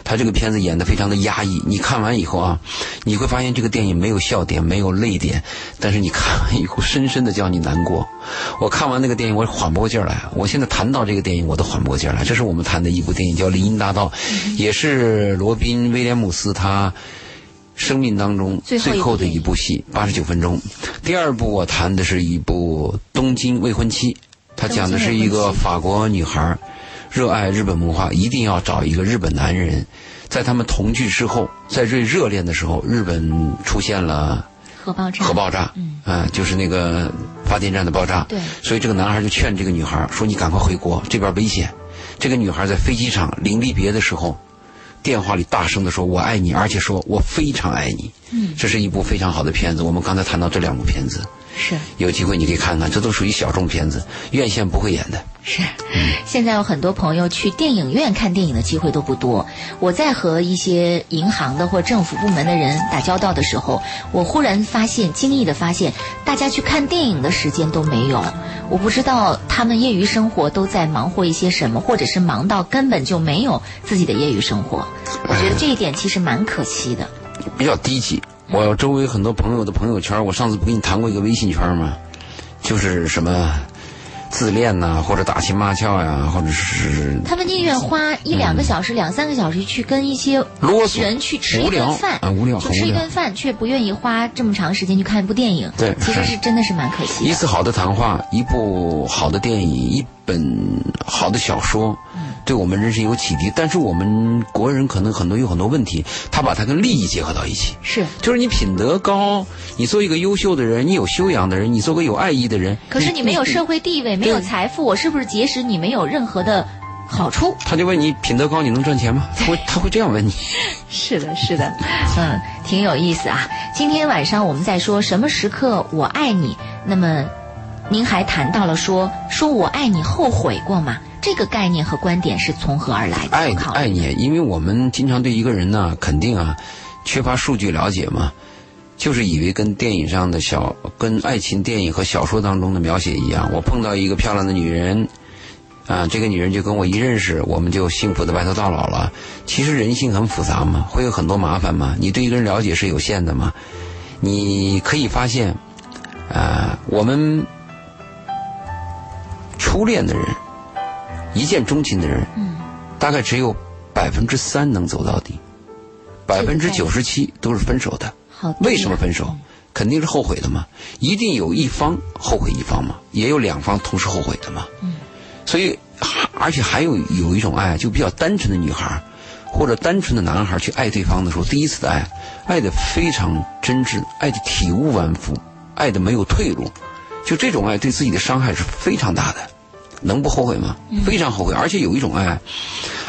他这个片子演得非常的压抑，你看完以后啊，你会发现这个电影没有笑点，没有泪点，但是你看完以后深深的叫你难过。我看完那个电影，我缓不过劲儿来。我现在谈到这个电影，我都缓不过劲儿来。这是我们谈的一部电影，叫《林荫大道》，也是罗宾威廉姆斯他生命当中最后的一部戏，八十九分钟。第二部我谈的是一部《东京未婚妻》，它讲的是一个法国女孩热爱日本文化，一定要找一个日本男人。在他们同居之后，在最热恋的时候，日本出现了核爆炸，核爆炸，嗯啊，就是那个发电站的爆炸。对所以这个男孩就劝这个女孩说：“你赶快回国，这边危险。”这个女孩在飞机场临离别的时候，电话里大声的说：“我爱你，而且说我非常爱你。”嗯，这是一部非常好的片子。我们刚才谈到这两部片子，是有机会你可以看看，这都属于小众片子，院线不会演的。是，现在有很多朋友去电影院看电影的机会都不多。我在和一些银行的或政府部门的人打交道的时候，我忽然发现，惊异的发现，大家去看电影的时间都没有。我不知道他们业余生活都在忙活一些什么，或者是忙到根本就没有自己的业余生活。我觉得这一点其实蛮可惜的。比较低级。我周围很多朋友的朋友圈，我上次不跟你谈过一个微信圈吗？就是什么自恋呐、或者打情骂俏呀、或者是他们宁愿花一两个小时、两三个小时去跟一些啰嗦人去吃一顿饭啊无聊就吃一顿饭，却不愿意花这么长时间去看一部电影。对其实是是真的是蛮可惜的。一次好的谈话，一部好的电影，一本好的小说，对我们人生有启迪。但是我们国人可能很多有很多问题，他把它跟利益结合到一起。是，就是你品德高，你做一个优秀的人，你有修养的人，你做个有爱意的人。可是你没有社会地位，没有财富，我是不是结识你没有任何的好处？他就问你品德高，你能赚钱吗？他会 他会这样问你。是的，是的，嗯，挺有意思啊。今天晚上我们在说什么时刻我爱你，那么您还谈到了说说我爱你后悔过吗？这个概念和观点是从何而来的？爱爱你，因为我们经常对一个人呢，肯定啊，缺乏数据了解嘛，就是以为跟电影上的小，跟爱情电影和小说当中的描写一样。我碰到一个漂亮的女人，啊，这个女人就跟我一认识，我们就幸福的白头到老了。其实人性很复杂嘛，会有很多麻烦嘛。你对一个人了解是有限的嘛，你可以发现，啊，我们初恋的人，一见钟情的人，嗯，大概只有百分之三能走到底，百分之九十七都是分手的。好，为什么分手？肯定是后悔的嘛，一定有一方后悔一方嘛，也有两方同时后悔的嘛。嗯，所以而且还有有一种爱，就比较单纯的女孩儿或者单纯的男孩儿去爱对方的时候，第一次的爱，爱的非常真挚，爱的体无完肤，爱的没有退路，就这种爱对自己的伤害是非常大的，能不后悔吗？非常后悔，而且有一种爱，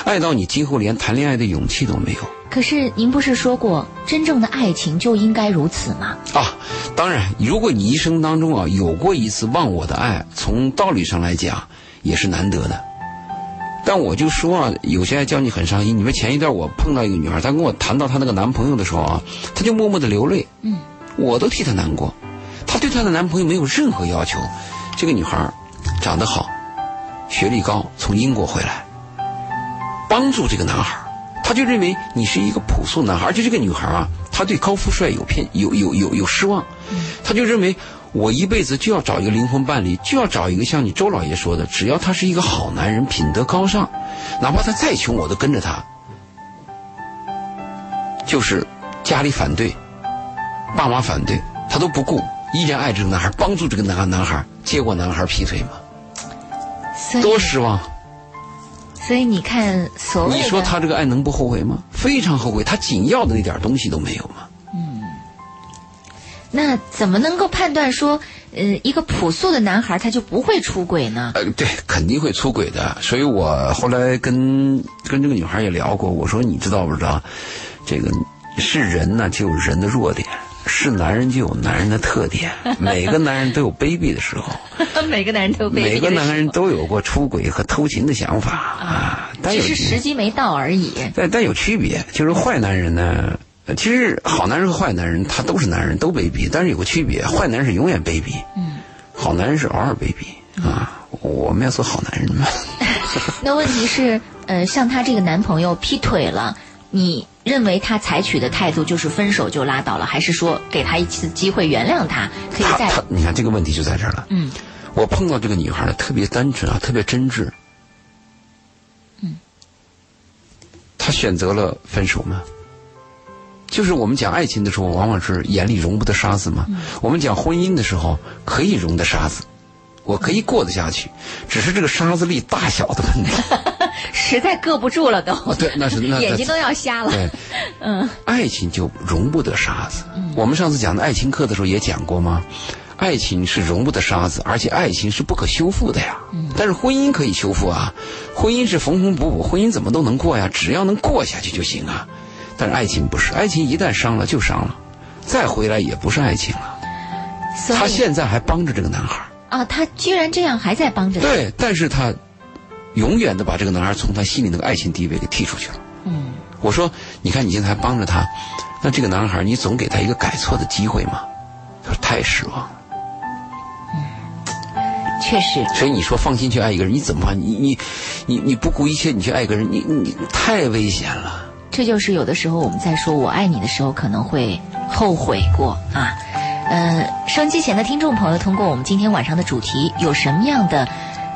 爱到你今后连谈恋爱的勇气都没有。可是您不是说过，真正的爱情就应该如此吗？啊，当然，如果你一生当中啊有过一次忘我的爱，从道理上来讲也是难得的。但我就说啊，有些爱叫你很伤心。你们前一段我碰到一个女孩，她跟我谈到她那个男朋友的时候啊，她就默默的流泪。嗯，我都替她难过。她对她的男朋友没有任何要求。这个女孩长得好，学历高，从英国回来，帮助这个男孩。他就认为你是一个朴素男孩，而且这个女孩啊，她对高富帅有偏有有有有失望，他就认为我一辈子就要找一个灵魂伴侣，就要找一个像你周老爷说的，只要他是一个好男人，品德高尚，哪怕他再穷，我都跟着他。就是家里反对，爸妈反对，他都不顾，依然爱这个男孩，帮助这个男男孩，结果男孩劈腿嘛，多失望。所以你看，所谓你说他这个爱能不后悔吗？非常后悔，他紧要的那点东西都没有嘛。那怎么能够判断说，呃，一个朴素的男孩他就不会出轨呢？呃，对，肯定会出轨的。所以我后来跟跟这个女孩也聊过，我说你知道不知道，这个是人呢就有人的弱点，是男人就有男人的特点。每个男人都有卑鄙的时候，每个男人都卑鄙每个男人都有过出轨和偷情的想法啊，但有只是时机没到而已。但但有区别，就是坏男人呢，呃其实好男人和坏男人他都是男人，都卑鄙，但是有个区别，坏男人是永远卑鄙，嗯，好男人是偶尔卑鄙啊。我们要做好男人嘛。那问题是，呃，像她这个男朋友劈腿了，你认为他采取的态度就是分手就拉倒了，还是说给他一次机会原谅他，可以再他他，你看这个问题就在这儿了。嗯，我碰到这个女孩呢，特别单纯啊，特别真挚。嗯，她选择了分手吗？就是我们讲爱情的时候，往往是眼里容不得沙子嘛。嗯我们讲婚姻的时候，可以容得沙子，我可以过得下去，只是这个沙子粒大小的问题。实在搁不住了都，对，那是那眼睛都要瞎了。对，嗯，爱情就容不得沙子。我们上次讲的爱情课的时候也讲过吗？爱情是容不得沙子，而且爱情是不可修复的呀。但是婚姻可以修复啊，婚姻是缝缝补补，婚姻怎么都能过呀，只要能过下去就行啊。但是爱情不是，爱情一旦伤了就伤了，再回来也不是爱情了。所以他现在还帮着这个男孩，啊，他居然这样还在帮着他。对，但是他永远的把这个男孩从他心里那个爱情地位给踢出去了。嗯，我说，你看你现在还帮着他，那这个男孩你总给他一个改错的机会嘛？他说太失望了。确实，所以你说放心去爱一个人，你怎么办？你你你你不顾一切你去爱一个人，你你太危险了。这就是有的时候我们在说我爱你的时候，可能会后悔过啊。呃，收音机前的听众朋友，通过我们今天晚上的主题，有什么样的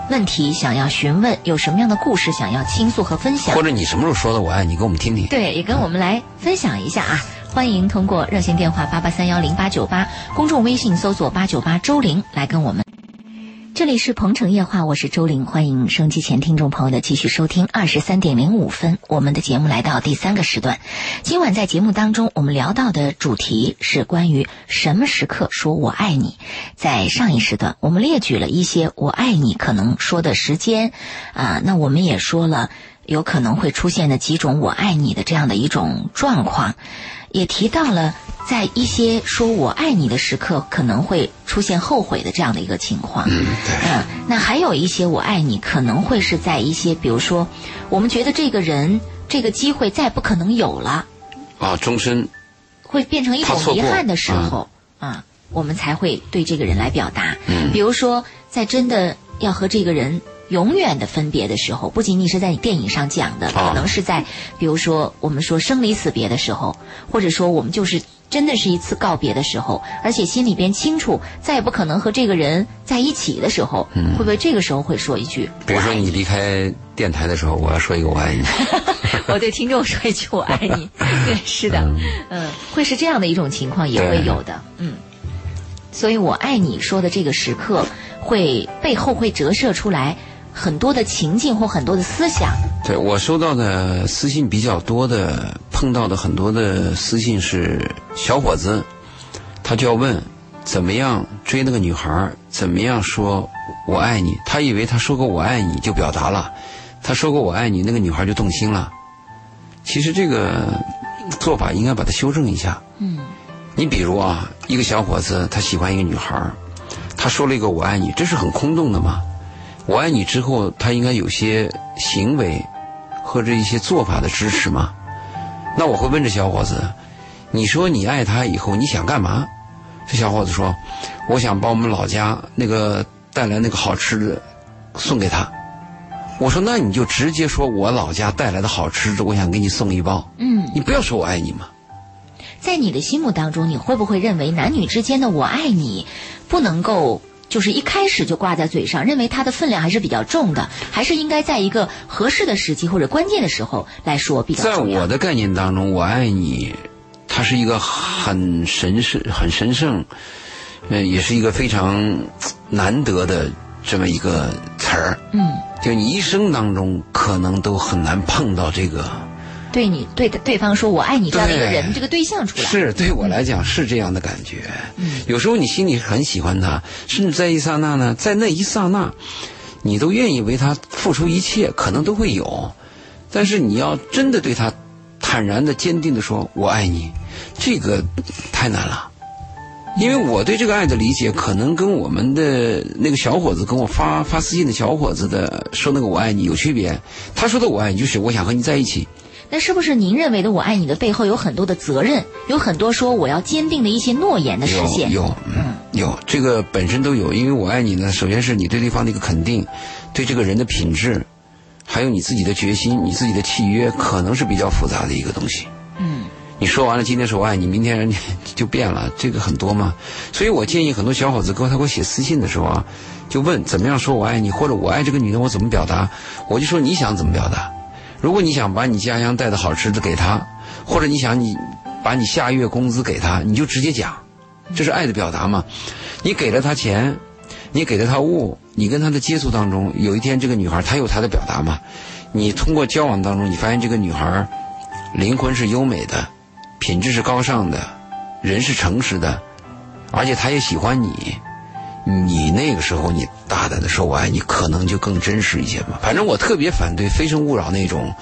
问题想要询问，有什么样的故事想要倾诉和分享或，者你什么时候说的我爱你，给我们听听。对，也跟我们来分享一下啊。欢迎通过热线电话八八三幺零八九八，公众微信搜索八九八周玲来跟我们。这里是鹏城夜话，我是周玲，欢迎收音机前听众朋友的继续收听。二十三点零五分，我们的节目来到第三个时段。今晚在节目当中，我们聊到的主题是关于什么时刻说我爱你。在上一时段，我们列举了一些我爱你可能说的时间，啊，那我们也说了有可能会出现的几种我爱你的这样的一种状况，也提到了在一些说我爱你的时刻可能会出现后悔的这样的一个情况。嗯，对。嗯，那还有一些我爱你，可能会是在一些，比如说，我们觉得这个人这个机会再不可能有了，啊，终身会变成一种遗憾的时候，啊，我们才会对这个人来表达。嗯比如说，在真的要和这个人永远的分别的时候，不仅仅是在你电影上讲的，啊可能是在比如说我们说生离死别的时候，或者说我们就是真的是一次告别的时候，而且心里边清楚再也不可能和这个人在一起的时候，会不会这个时候会说一句？嗯比如说你离开电台的时候，我要说一个我爱你。我对听众说一句“我爱你”，对，是的，嗯，会是这样的一种情况，也会有的，嗯。所以我爱你说的这个时刻，会背后会折射出来很多的情境或很多的思想。对我收到的私信比较多的，碰到的很多的私信是小伙子，他就要问怎么样追那个女孩儿，怎么样说我爱你。他以为他说过我爱你就表达了，他说过我爱你，那个女孩就动心了。其实这个做法应该把它修正一下。嗯，你比如啊，一个小伙子他喜欢一个女孩儿，他说了一个我爱你，这是很空洞的嘛。我爱你之后，他应该有些行为或者一些做法的支持嘛。那我会问这小伙子：“你说你爱他以后，你想干嘛？”这小伙子说：“我想把我们老家那个带来那个好吃的送给他。”我说：“那你就直接说我老家带来的好吃的，我想给你送一包。嗯，你不要说我爱你嘛。在你的心目当中，你会不会认为男女之间的“我爱你”不能够就是一开始就挂在嘴上，认为它的分量还是比较重的，还是应该在一个合适的时机或者关键的时候来说比较在重要？我的概念当中，“我爱你”它是一个很神圣、很神圣，呃，也是一个非常难得的这么一个词儿。嗯，就你一生当中可能都很难碰到这个。对你对对方说“我爱你”这样的一个人，这个对象出来，是对我来讲是这样的感觉。有时候你心里很喜欢他，甚至在一刹那呢，在那一刹那，你都愿意为他付出一切，可能都会有。但是你要真的对他坦然的、坚定的说“我爱你”，这个太难了。因为我对这个爱的理解，可能跟我们的那个小伙子跟我发发私信的小伙子的说那个“我爱你”有区别。他说的“我爱你”就是我想和你在一起。那是不是您认为的“我爱你”的背后有很多的责任，有很多说我要坚定的一些诺言的实现？有有，嗯，有这个本身都有，因为我爱你呢，首先是你对对方的一个肯定，对这个人的品质，还有你自己的决心，你自己的契约，可能是比较复杂的一个东西。嗯，你说完了今天说我爱你，明天人家就变了，这个很多嘛。所以我建议很多小伙子给我他给我写私信的时候啊，就问怎么样说我爱你，或者我爱这个女的我怎么表达，我就说你想怎么表达。如果你想把你家乡带的好吃的给他，或者你想你把你下月工资给他，你就直接讲，这是爱的表达嘛。你给了他钱，你给了他物，你跟他的接触当中，有一天这个女孩她有她的表达嘛。你通过交往当中，你发现这个女孩灵魂是优美的，品质是高尚的，人是诚实的，而且她也喜欢你。你那个时候，你大胆的说“我爱你”，可能就更真实一些吧。反正我特别反对《非诚勿扰》那种，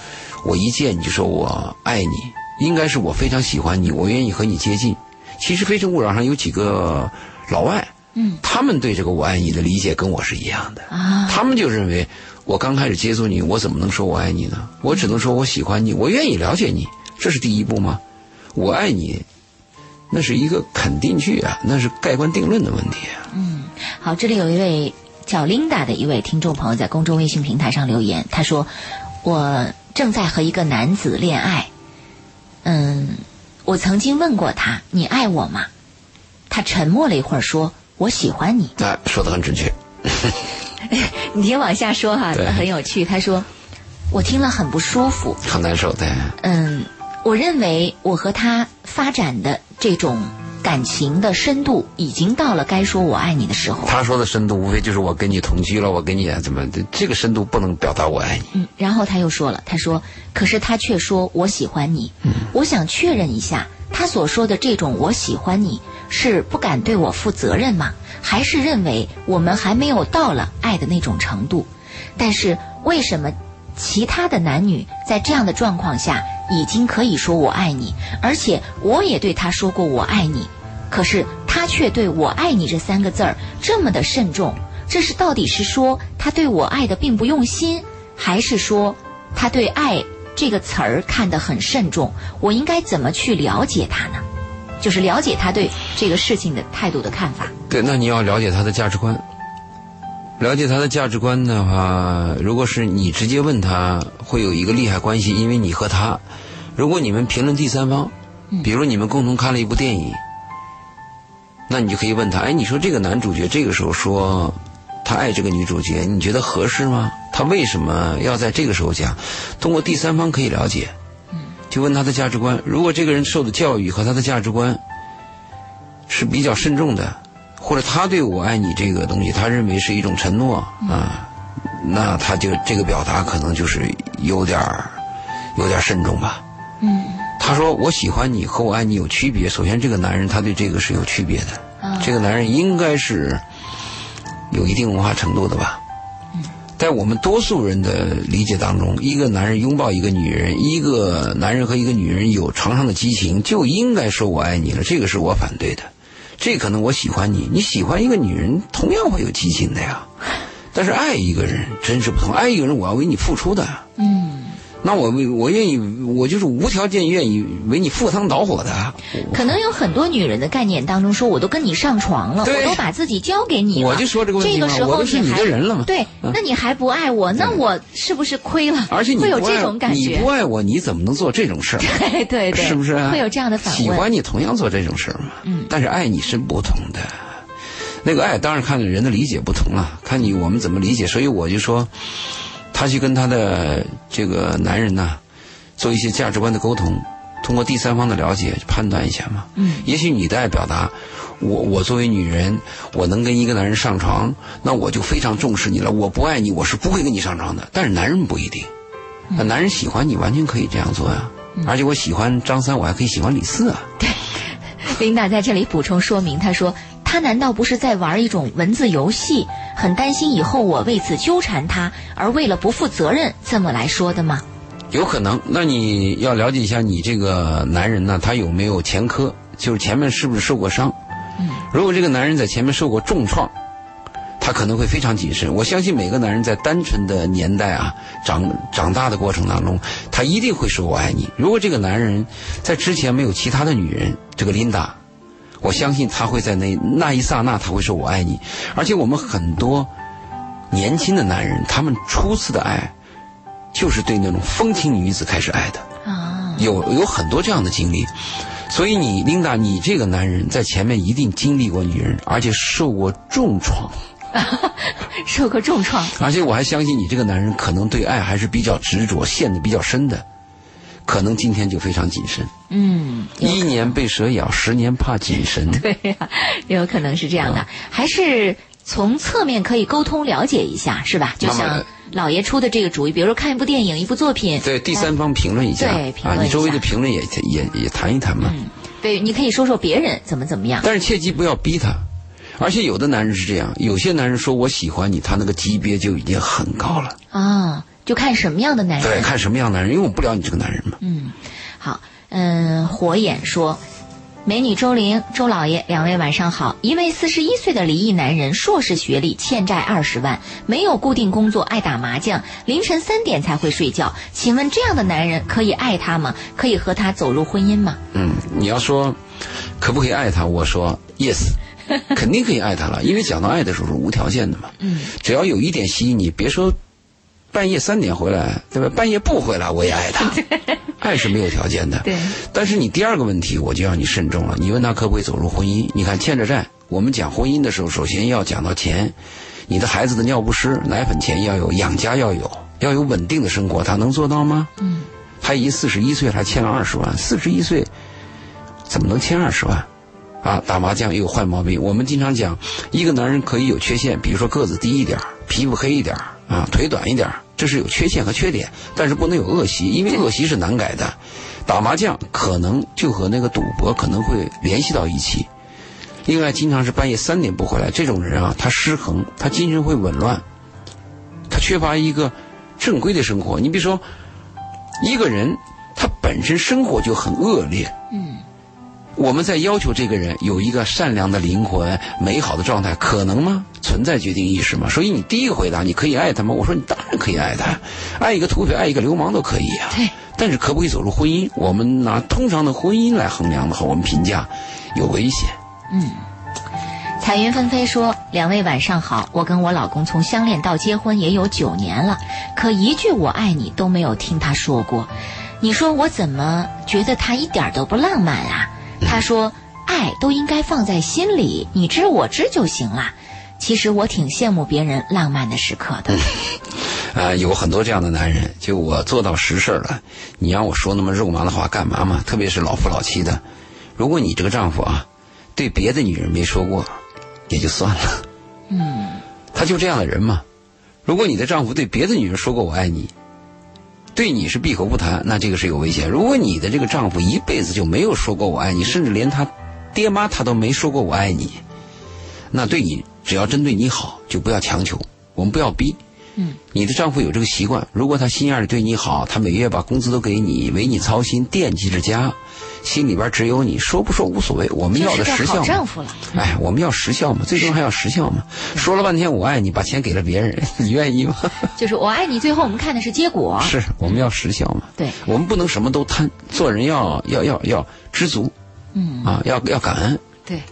我一见你就说我爱你，应该是我非常喜欢你，我愿意和你接近。其实《非诚勿扰》上有几个老外，嗯，他们对这个“我爱你”的理解跟我是一样的啊他们就认为，我刚开始接触你，我怎么能说我爱你呢？我只能说我喜欢你，我愿意了解你，这是第一步吗？我爱你，那是一个肯定句啊，那是盖棺定论的问题啊。好，这里有一位叫 Linda 的一位听众朋友在公众微信平台上留言，他说：“我正在和一个男子恋爱，嗯，我曾经问过他，你爱我吗？他沉默了一会儿，说我喜欢你。哎，说的很准确。你听往下说哈，对很有趣。他说，我听了很不舒服，很难受的。嗯，我认为我和他发展的这种感情的深度已经到了该说我爱你的时候。他说的深度，无非就是我跟你同居了，我跟你怎么，这个深度不能表达我爱你。嗯，然后他又说了，他说，可是他却说我喜欢你。嗯我想确认一下，他所说的这种我喜欢你，是不敢对我负责任吗？还是认为我们还没有到了爱的那种程度？但是为什么其他的男女在这样的状况下已经可以说我爱你，而且我也对他说过我爱你，可是他却对我爱你这三个字儿这么的慎重，这是到底是说他对我爱的并不用心，还是说他对爱这个词儿看得很慎重？我应该怎么去了解他呢？就是了解他对这个事情的态度的看法。对，那你要了解他的价值观。了解他的价值观的话，如果是你直接问他，会有一个利害关系，因为你和他，如果你们评论第三方，比如你们共同看了一部电影，那你就可以问他，哎，你说这个男主角这个时候说他爱这个女主角，你觉得合适吗？他为什么要在这个时候讲？通过第三方可以了解，就问他的价值观。如果这个人受的教育和他的价值观是比较慎重的，或者他对我爱你这个东西，他认为是一种承诺啊，那他就这个表达可能就是有点儿有点儿慎重吧。嗯他说我喜欢你和我爱你有区别。首先，这个男人他对这个是有区别的。啊这个男人应该是有一定文化程度的吧。在我们多数人的理解当中，一个男人拥抱一个女人，一个男人和一个女人有床上的激情，就应该说我爱你了。这个是我反对的。这可能我喜欢你，你喜欢一个女人，同样会有激情的呀。但是爱一个人真是不同，爱一个人我要为你付出的。嗯。那我我愿意，我就是无条件愿意为你赴汤蹈火的。可能有很多女人的概念当中说，我都跟你上床了，我都把自己交给你了，我就说这个问题这个时候是你的人了嘛对，嗯那你还不爱我，那我是不是亏了？而且你会有这种感觉你不，爱我，你怎么能做这种事儿？对 对对，是不是啊？会有这样的反喜？欢你同样做这种事儿嘛。嗯但是爱你是不同的，那个爱当然看人的理解不同了，看你我们怎么理解。所以我就说，他去跟她的这个男人呐，做一些价值观的沟通，通过第三方的了解判断一下嘛。嗯，也许你的爱表达，我我作为女人，我能跟一个男人上床，那我就非常重视你了。我不爱你，我是不会跟你上床的。但是男人不一定，那男人喜欢你，完全可以这样做呀。而且我喜欢张三，我还可以喜欢李四啊。对 琳达在这里补充说明，她说：“他难道不是在玩一种文字游戏？很担心以后我为此纠缠他，而为了不负责任这么来说的吗？有可能，那你要了解一下你这个男人呢，他有没有前科，就是前面是不是受过伤。嗯如果这个男人在前面受过重创，他可能会非常谨慎。我相信每个男人在单纯的年代啊，长长大的过程当中，他一定会说我爱你。如果这个男人在之前没有其他的女人，这个琳达，我相信他会在那那一刹那他会说我爱你，而且我们很多年轻的男人，他们初次的爱就是对那种风情女子开始爱的，啊，有有很多这样的经历。所以你琳达，你这个男人在前面一定经历过女人，而且受过重创，受过重创，而且我还相信你这个男人可能对爱还是比较执着，陷得比较深的，可能今天就非常谨慎。嗯，一年被蛇咬，十年怕井绳。对呀、有可能是这样的，还是从侧面可以沟通了解一下，是吧？就像老爷出的这个主意，比如说看一部电影、一部作品，对第三方评论一下啊，对评论一下你周围的评论也也也谈一谈嘛。对，你可以说说别人怎么怎么样。但是切记不要逼他。而且有的男人是这样，有些男人说我喜欢你，他那个级别就已经很高了。啊，就看什么样的男人。对，看什么样的男人，因为我不了你这个男人嘛。嗯，好，嗯，火眼说。美女周玲、周老爷，两位晚上好。一位四十一岁的离异男人，硕士学历，欠债二十万，没有固定工作，爱打麻将，凌晨三点才会睡觉。请问这样的男人可以爱他吗？可以和他走入婚姻吗？嗯，你要说可不可以爱他，我说 yes，肯定可以爱他了，因为讲到爱的时候是无条件的嘛。嗯，只要有一点吸引你，别说半夜三点回来，对吧？半夜不回来我也爱他，爱是没有条件的。对。但是你第二个问题，我就要你慎重了。你问他可不可以走入婚姻？你看欠着债，我们讲婚姻的时候，首先要讲到钱，你的孩子的尿不湿、奶粉钱要有，养家要有，要有稳定的生活，他能做到吗？嗯。他已经四十一岁了，还欠了二十万，四十一岁怎么能欠二十万？啊，打麻将也有坏毛病。我们经常讲，一个男人可以有缺陷，比如说个子低一点儿，皮肤黑一点儿，啊，腿短一点儿，这是有缺陷和缺点，但是不能有恶习，因为恶习是难改的。打麻将可能就和那个赌博可能会联系到一起。另外，经常是半夜三点不回来，这种人啊，他失衡，他精神会紊乱，他缺乏一个正规的生活。你比如说，一个人他本身生活就很恶劣，我们在要求这个人有一个善良的灵魂、美好的状态，可能吗？存在决定意识吗？所以你第一个回答，你可以爱他吗？我说你当然可以爱他，爱一个土匪、爱一个流氓都可以啊。对。但是可不可以走入婚姻？我们拿通常的婚姻来衡量的话，我们评价有危险。嗯彩云纷飞说：“两位晚上好，我跟我老公从相恋到结婚也有九年了，可一句‘我爱你’都没有听他说过。你说我怎么觉得他一点都不浪漫啊？他说爱都应该放在心里，你知我知就行了。其实我挺羡慕别人浪漫的时刻的。啊、有很多这样的男人，就我做到实事儿了，你让我说那么肉麻的话干嘛嘛？特别是老夫老妻的，如果你这个丈夫啊，对别的女人没说过，也就算了。嗯，他就这样的人嘛。如果你的丈夫对别的女人说过“我爱你”，对你是闭口不谈，那这个是有危险。如果你的这个丈夫一辈子就没有说过“我爱你”，甚至连他爹妈他都没说过“我爱你”，那对你只要针对你好，就不要强求，我们不要逼。嗯，你的丈夫有这个习惯，如果他心眼里对你好，他每月把工资都给你，为你操心，惦记着家，心里边只有你，说不说无所谓，我们要的实效嘛。丈夫了。哎，我们要实效嘛，最终还要实效嘛。说了半天我爱你，把钱给了别人，你愿意吗？就是我爱你，最后我们看的是结果。是，我们要实效嘛。对，我们不能什么都贪，做人要要要要知足嗯。啊，要要感恩。对，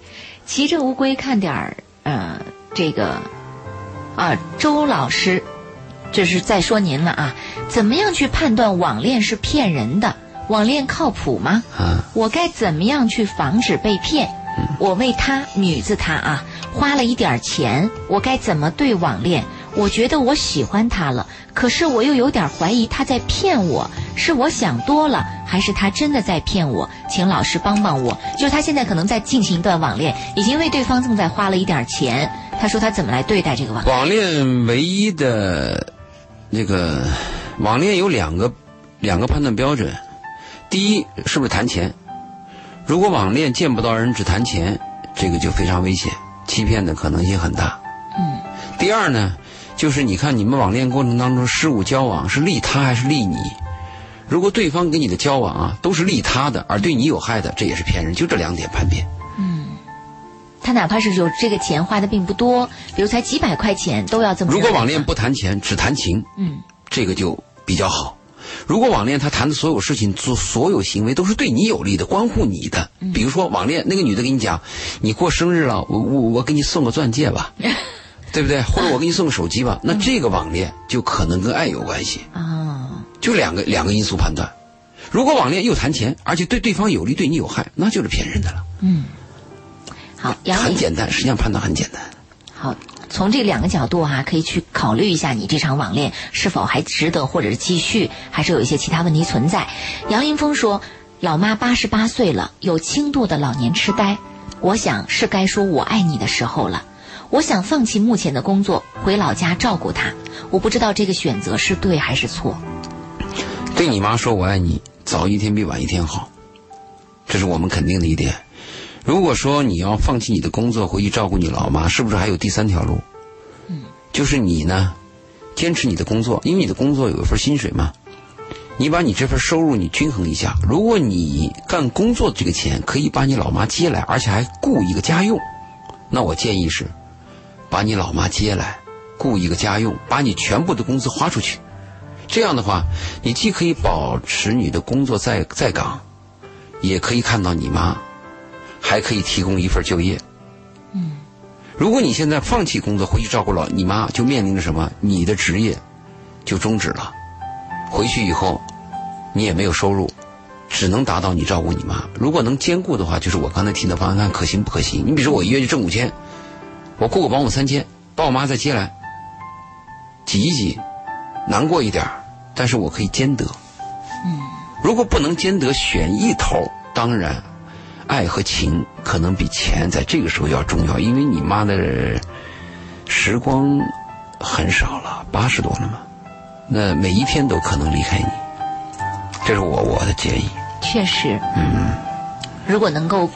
骑着乌龟看点儿，呃，这个啊，周老师，这是在说您了啊，怎么样去判断网恋是骗人的？网恋靠谱吗？啊，我该怎么样去防止被骗？我为他女字他啊花了一点儿钱，我该怎么对网恋？我觉得我喜欢他了，可是我又有点怀疑他在骗我，是我想多了，还是他真的在骗我？请老师帮帮我。就是他现在可能在进行一段网恋，已经为对方正在花了一点儿钱。他说他怎么来对待这个网恋？网恋唯一的那个网恋有两个两个判断标准，第一是不是谈钱？如果网恋见不到人只谈钱，这个就非常危险，欺骗的可能性很大。嗯。第二呢，就是你看你们网恋过程当中事物交往是利他还是利你？如果对方跟你的交往啊都是利他的，而对你有害的，这也是骗人。就这两点判别。他哪怕是有这个钱花的并不多，比如才几百块钱，都要这么。如果网恋不谈钱，只谈情，嗯这个就比较好。如果网恋他谈的所有事情、做所有行为都是对你有利的、关乎你的，比如说网恋，那个女的跟你讲，你过生日了，我我我给你送个钻戒吧，对不对？或者我给你送个手机吧，那这个网恋就可能跟爱有关系。啊，就两个两个因素判断。如果网恋又谈钱，而且对对方有利、对你有害，那就是骗人的了。嗯，好，很简单，实际上判断很简单。好，从这两个角度哈、可以去考虑一下你这场网恋是否还值得，或者是继续，还是有一些其他问题存在。杨林峰说，老妈八十八岁了，有轻度的老年痴呆，我想是该说我爱你的时候了。我想放弃目前的工作，回老家照顾她。我不知道这个选择是对还是错。对你妈说我爱你，早一天比晚一天好，这是我们肯定的一点。如果说你要放弃你的工作回去照顾你老妈，是不是还有第三条路？嗯，就是你呢，坚持你的工作，因为你的工作有一份薪水嘛。你把你这份收入你均衡一下，如果你干工作这个钱可以把你老妈接来，而且还雇一个家用，那我建议是，把你老妈接来，雇一个家用，把你全部的工资花出去。这样的话，你既可以保持你的工作在在岗，也可以看到你妈，还可以提供一份就业。嗯，如果你现在放弃工作回去照顾老你妈，就面临着什么？你的职业就终止了，回去以后你也没有收入，只能达到你照顾你妈。如果能兼顾的话，就是我刚才提的方案，看可行不可行？你比如说我一月就挣五千，我雇个保姆三千，把我妈再接来，挤一挤，难过一点但是我可以兼得。嗯，如果不能兼得，选一头，当然，爱和情可能比钱在这个时候要重要，因为你妈的时光很少了，八十多了嘛，那每一天都可能离开你，这是我我的建议。确实，嗯，如果能够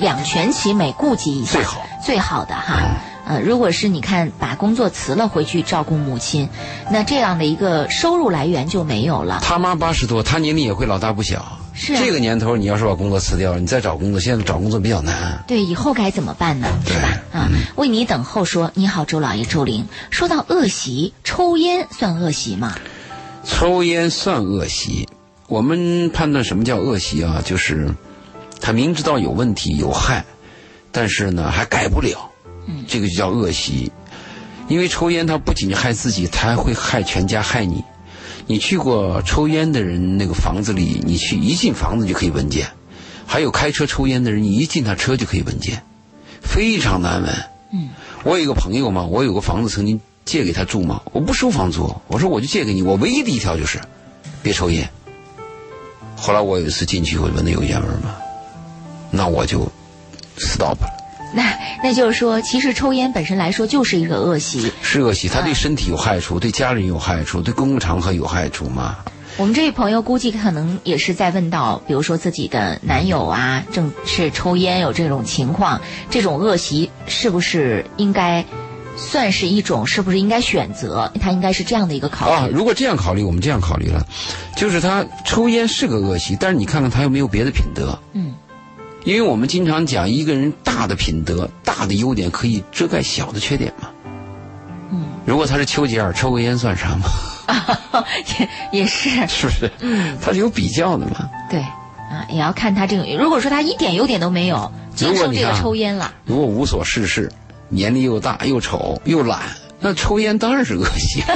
两全其美，顾及一下，最好最好的哈。呃，如果是你看把工作辞了回去照顾母亲，那这样的一个收入来源就没有了。他妈八十多，他年龄也会老大不小。是啊这个年头，你要是把工作辞掉，你再找工作，现在找工作比较难。对，以后该怎么办呢？是吧？啊，为你等候说，你好，周老爷，周玲。说到恶习，抽烟算恶习吗？抽烟算恶习。我们判断什么叫恶习啊？就是他明知道有问题有害，但是呢还改不了，嗯这个就叫恶习。因为抽烟，它不仅害自己，它还会害全家，害你。你去过抽烟的人那个房子里，你去一进房子就可以闻见；还有开车抽烟的人，你一进他车就可以闻见，非常难闻。嗯，我有一个朋友嘛，我有个房子曾经借给他住嘛，我不收房租，我说我就借给你，我唯一的一条就是别抽烟。后来我有一次进去，我闻到有烟味儿嘛，那我就 stop 了。那那就是说，其实抽烟本身来说就是一个恶习。是恶习，它对身体有害处，对家人有害处，对公共场合有害处嘛。我们这位朋友估计可能也是在问到，比如说自己的男友啊，正是抽烟有这种情况，这种恶习是不是应该算是一种？是不是应该选择？他应该是这样的一个考虑啊，如果这样考虑，我们这样考虑了，就是他抽烟是个恶习，但是你看看他有没有别的品德？嗯，因为我们经常讲一个人大的品德、大的优点可以遮盖小的缺点嘛。嗯，如果他是丘吉尔，抽个烟算啥嘛？也也是是不是？嗯，他是有比较的嘛。对啊，也要看他这个。如果说他一点优点都没有，就剩这个抽烟了，如果无所事事，年龄又大又丑又懒，那抽烟当然是恶习。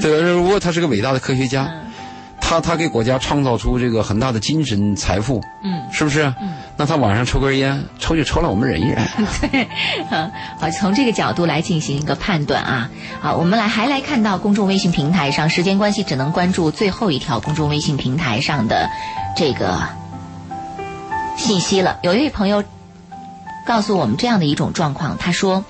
对吧？如果他是个伟大的科学家，他他给国家创造出这个很大的精神财富，嗯，是不是？嗯那他晚上抽根烟，抽就抽了，我们忍一忍。对啊，好，从这个角度来进行一个判断啊。好，我们来还来看到公众微信平台上，时间关系只能关注最后一条公众微信平台上的这个信息了。有一位朋友告诉我们这样的一种状况，他说：“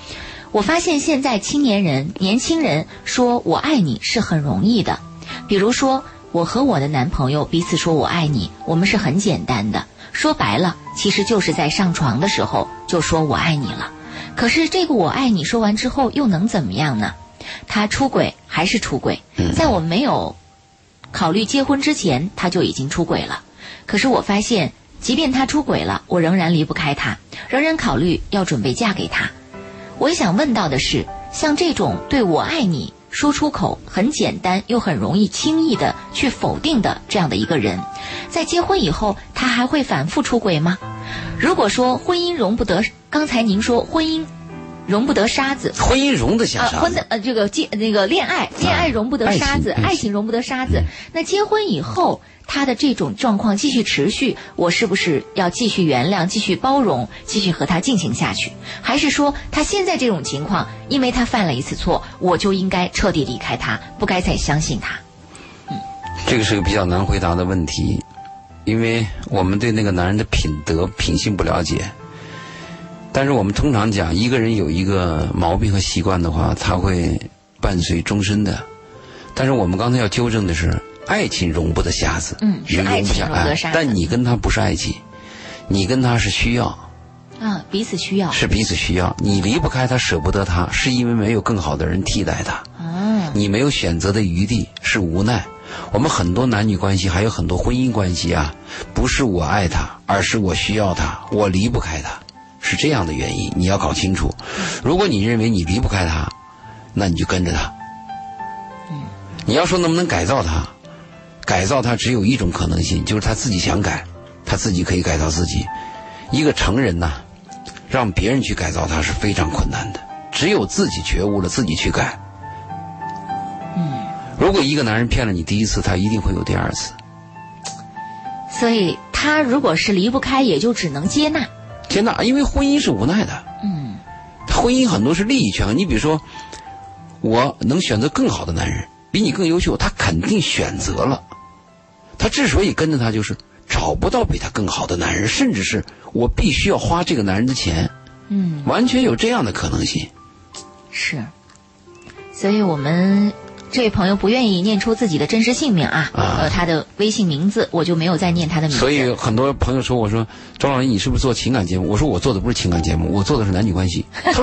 我发现现在青年人、年轻人说我爱你是很容易的，比如说我和我的男朋友彼此说我爱你，我们是很简单的。”说白了，其实就是在上床的时候就说我爱你了。可是这个我爱你说完之后又能怎么样呢？他出轨还是出轨，在我没有考虑结婚之前，他就已经出轨了。可是我发现，即便他出轨了，我仍然离不开他，仍然考虑要准备嫁给他。我也想问到的是，像这种对我爱你说出口很简单又很容易轻易的去否定的这样的一个人，在结婚以后，他还会反复出轨吗？如果说婚姻容不得，刚才您说婚姻容不得沙子，婚姻容得下啊，沙子婚的呃这个结那个恋爱，恋爱容不得沙子，爱情爱情容不得沙子。那结婚以后，他的这种状况继续持续，我是不是要继续原谅、继续包容、继续和他进行下去？还是说他现在这种情况，因为他犯了一次错，我就应该彻底离开他，不该再相信他？嗯这个是个比较难回答的问题，因为我们对那个男人的品德、品性不了解。但是我们通常讲，一个人有一个毛病和习惯的话，他会伴随终身的。但是我们刚才要纠正的是，爱情容不得瞎子，嗯是容容不得沙子但你跟他不是爱情，你跟他是需要，啊，彼此需要是彼此需要。你离不开他，舍不得他，是因为没有更好的人替代他。嗯，你没有选择的余地，是无奈。我们很多男女关系，还有很多婚姻关系啊，不是我爱他，而是我需要他，我离不开他，是这样的原因。你要搞清楚。如果你认为你离不开他，那你就跟着他。你要说能不能改造他，改造他只有一种可能性，就是他自己想改，他自己可以改造自己。一个成人呐，让别人去改造他是非常困难的，只有自己觉悟了，自己去改。嗯如果一个男人骗了你第一次，他一定会有第二次。所以他如果是离不开，也就只能接纳。接纳，因为婚姻是无奈的。嗯，婚姻很多是利益权衡。你比如说，我能选择更好的男人，比你更优秀，他肯定选择了。他之所以跟着他，就是找不到比他更好的男人，甚至是我必须要花这个男人的钱。嗯，完全有这样的可能性。是。所以我们这位朋友不愿意念出自己的真实姓名啊，啊呃，他的微信名字我就没有再念他的名字。所以很多朋友说：“我说周老师，你是不是做情感节目？”我说：“我做的不是情感节目，我做的是男女关系。”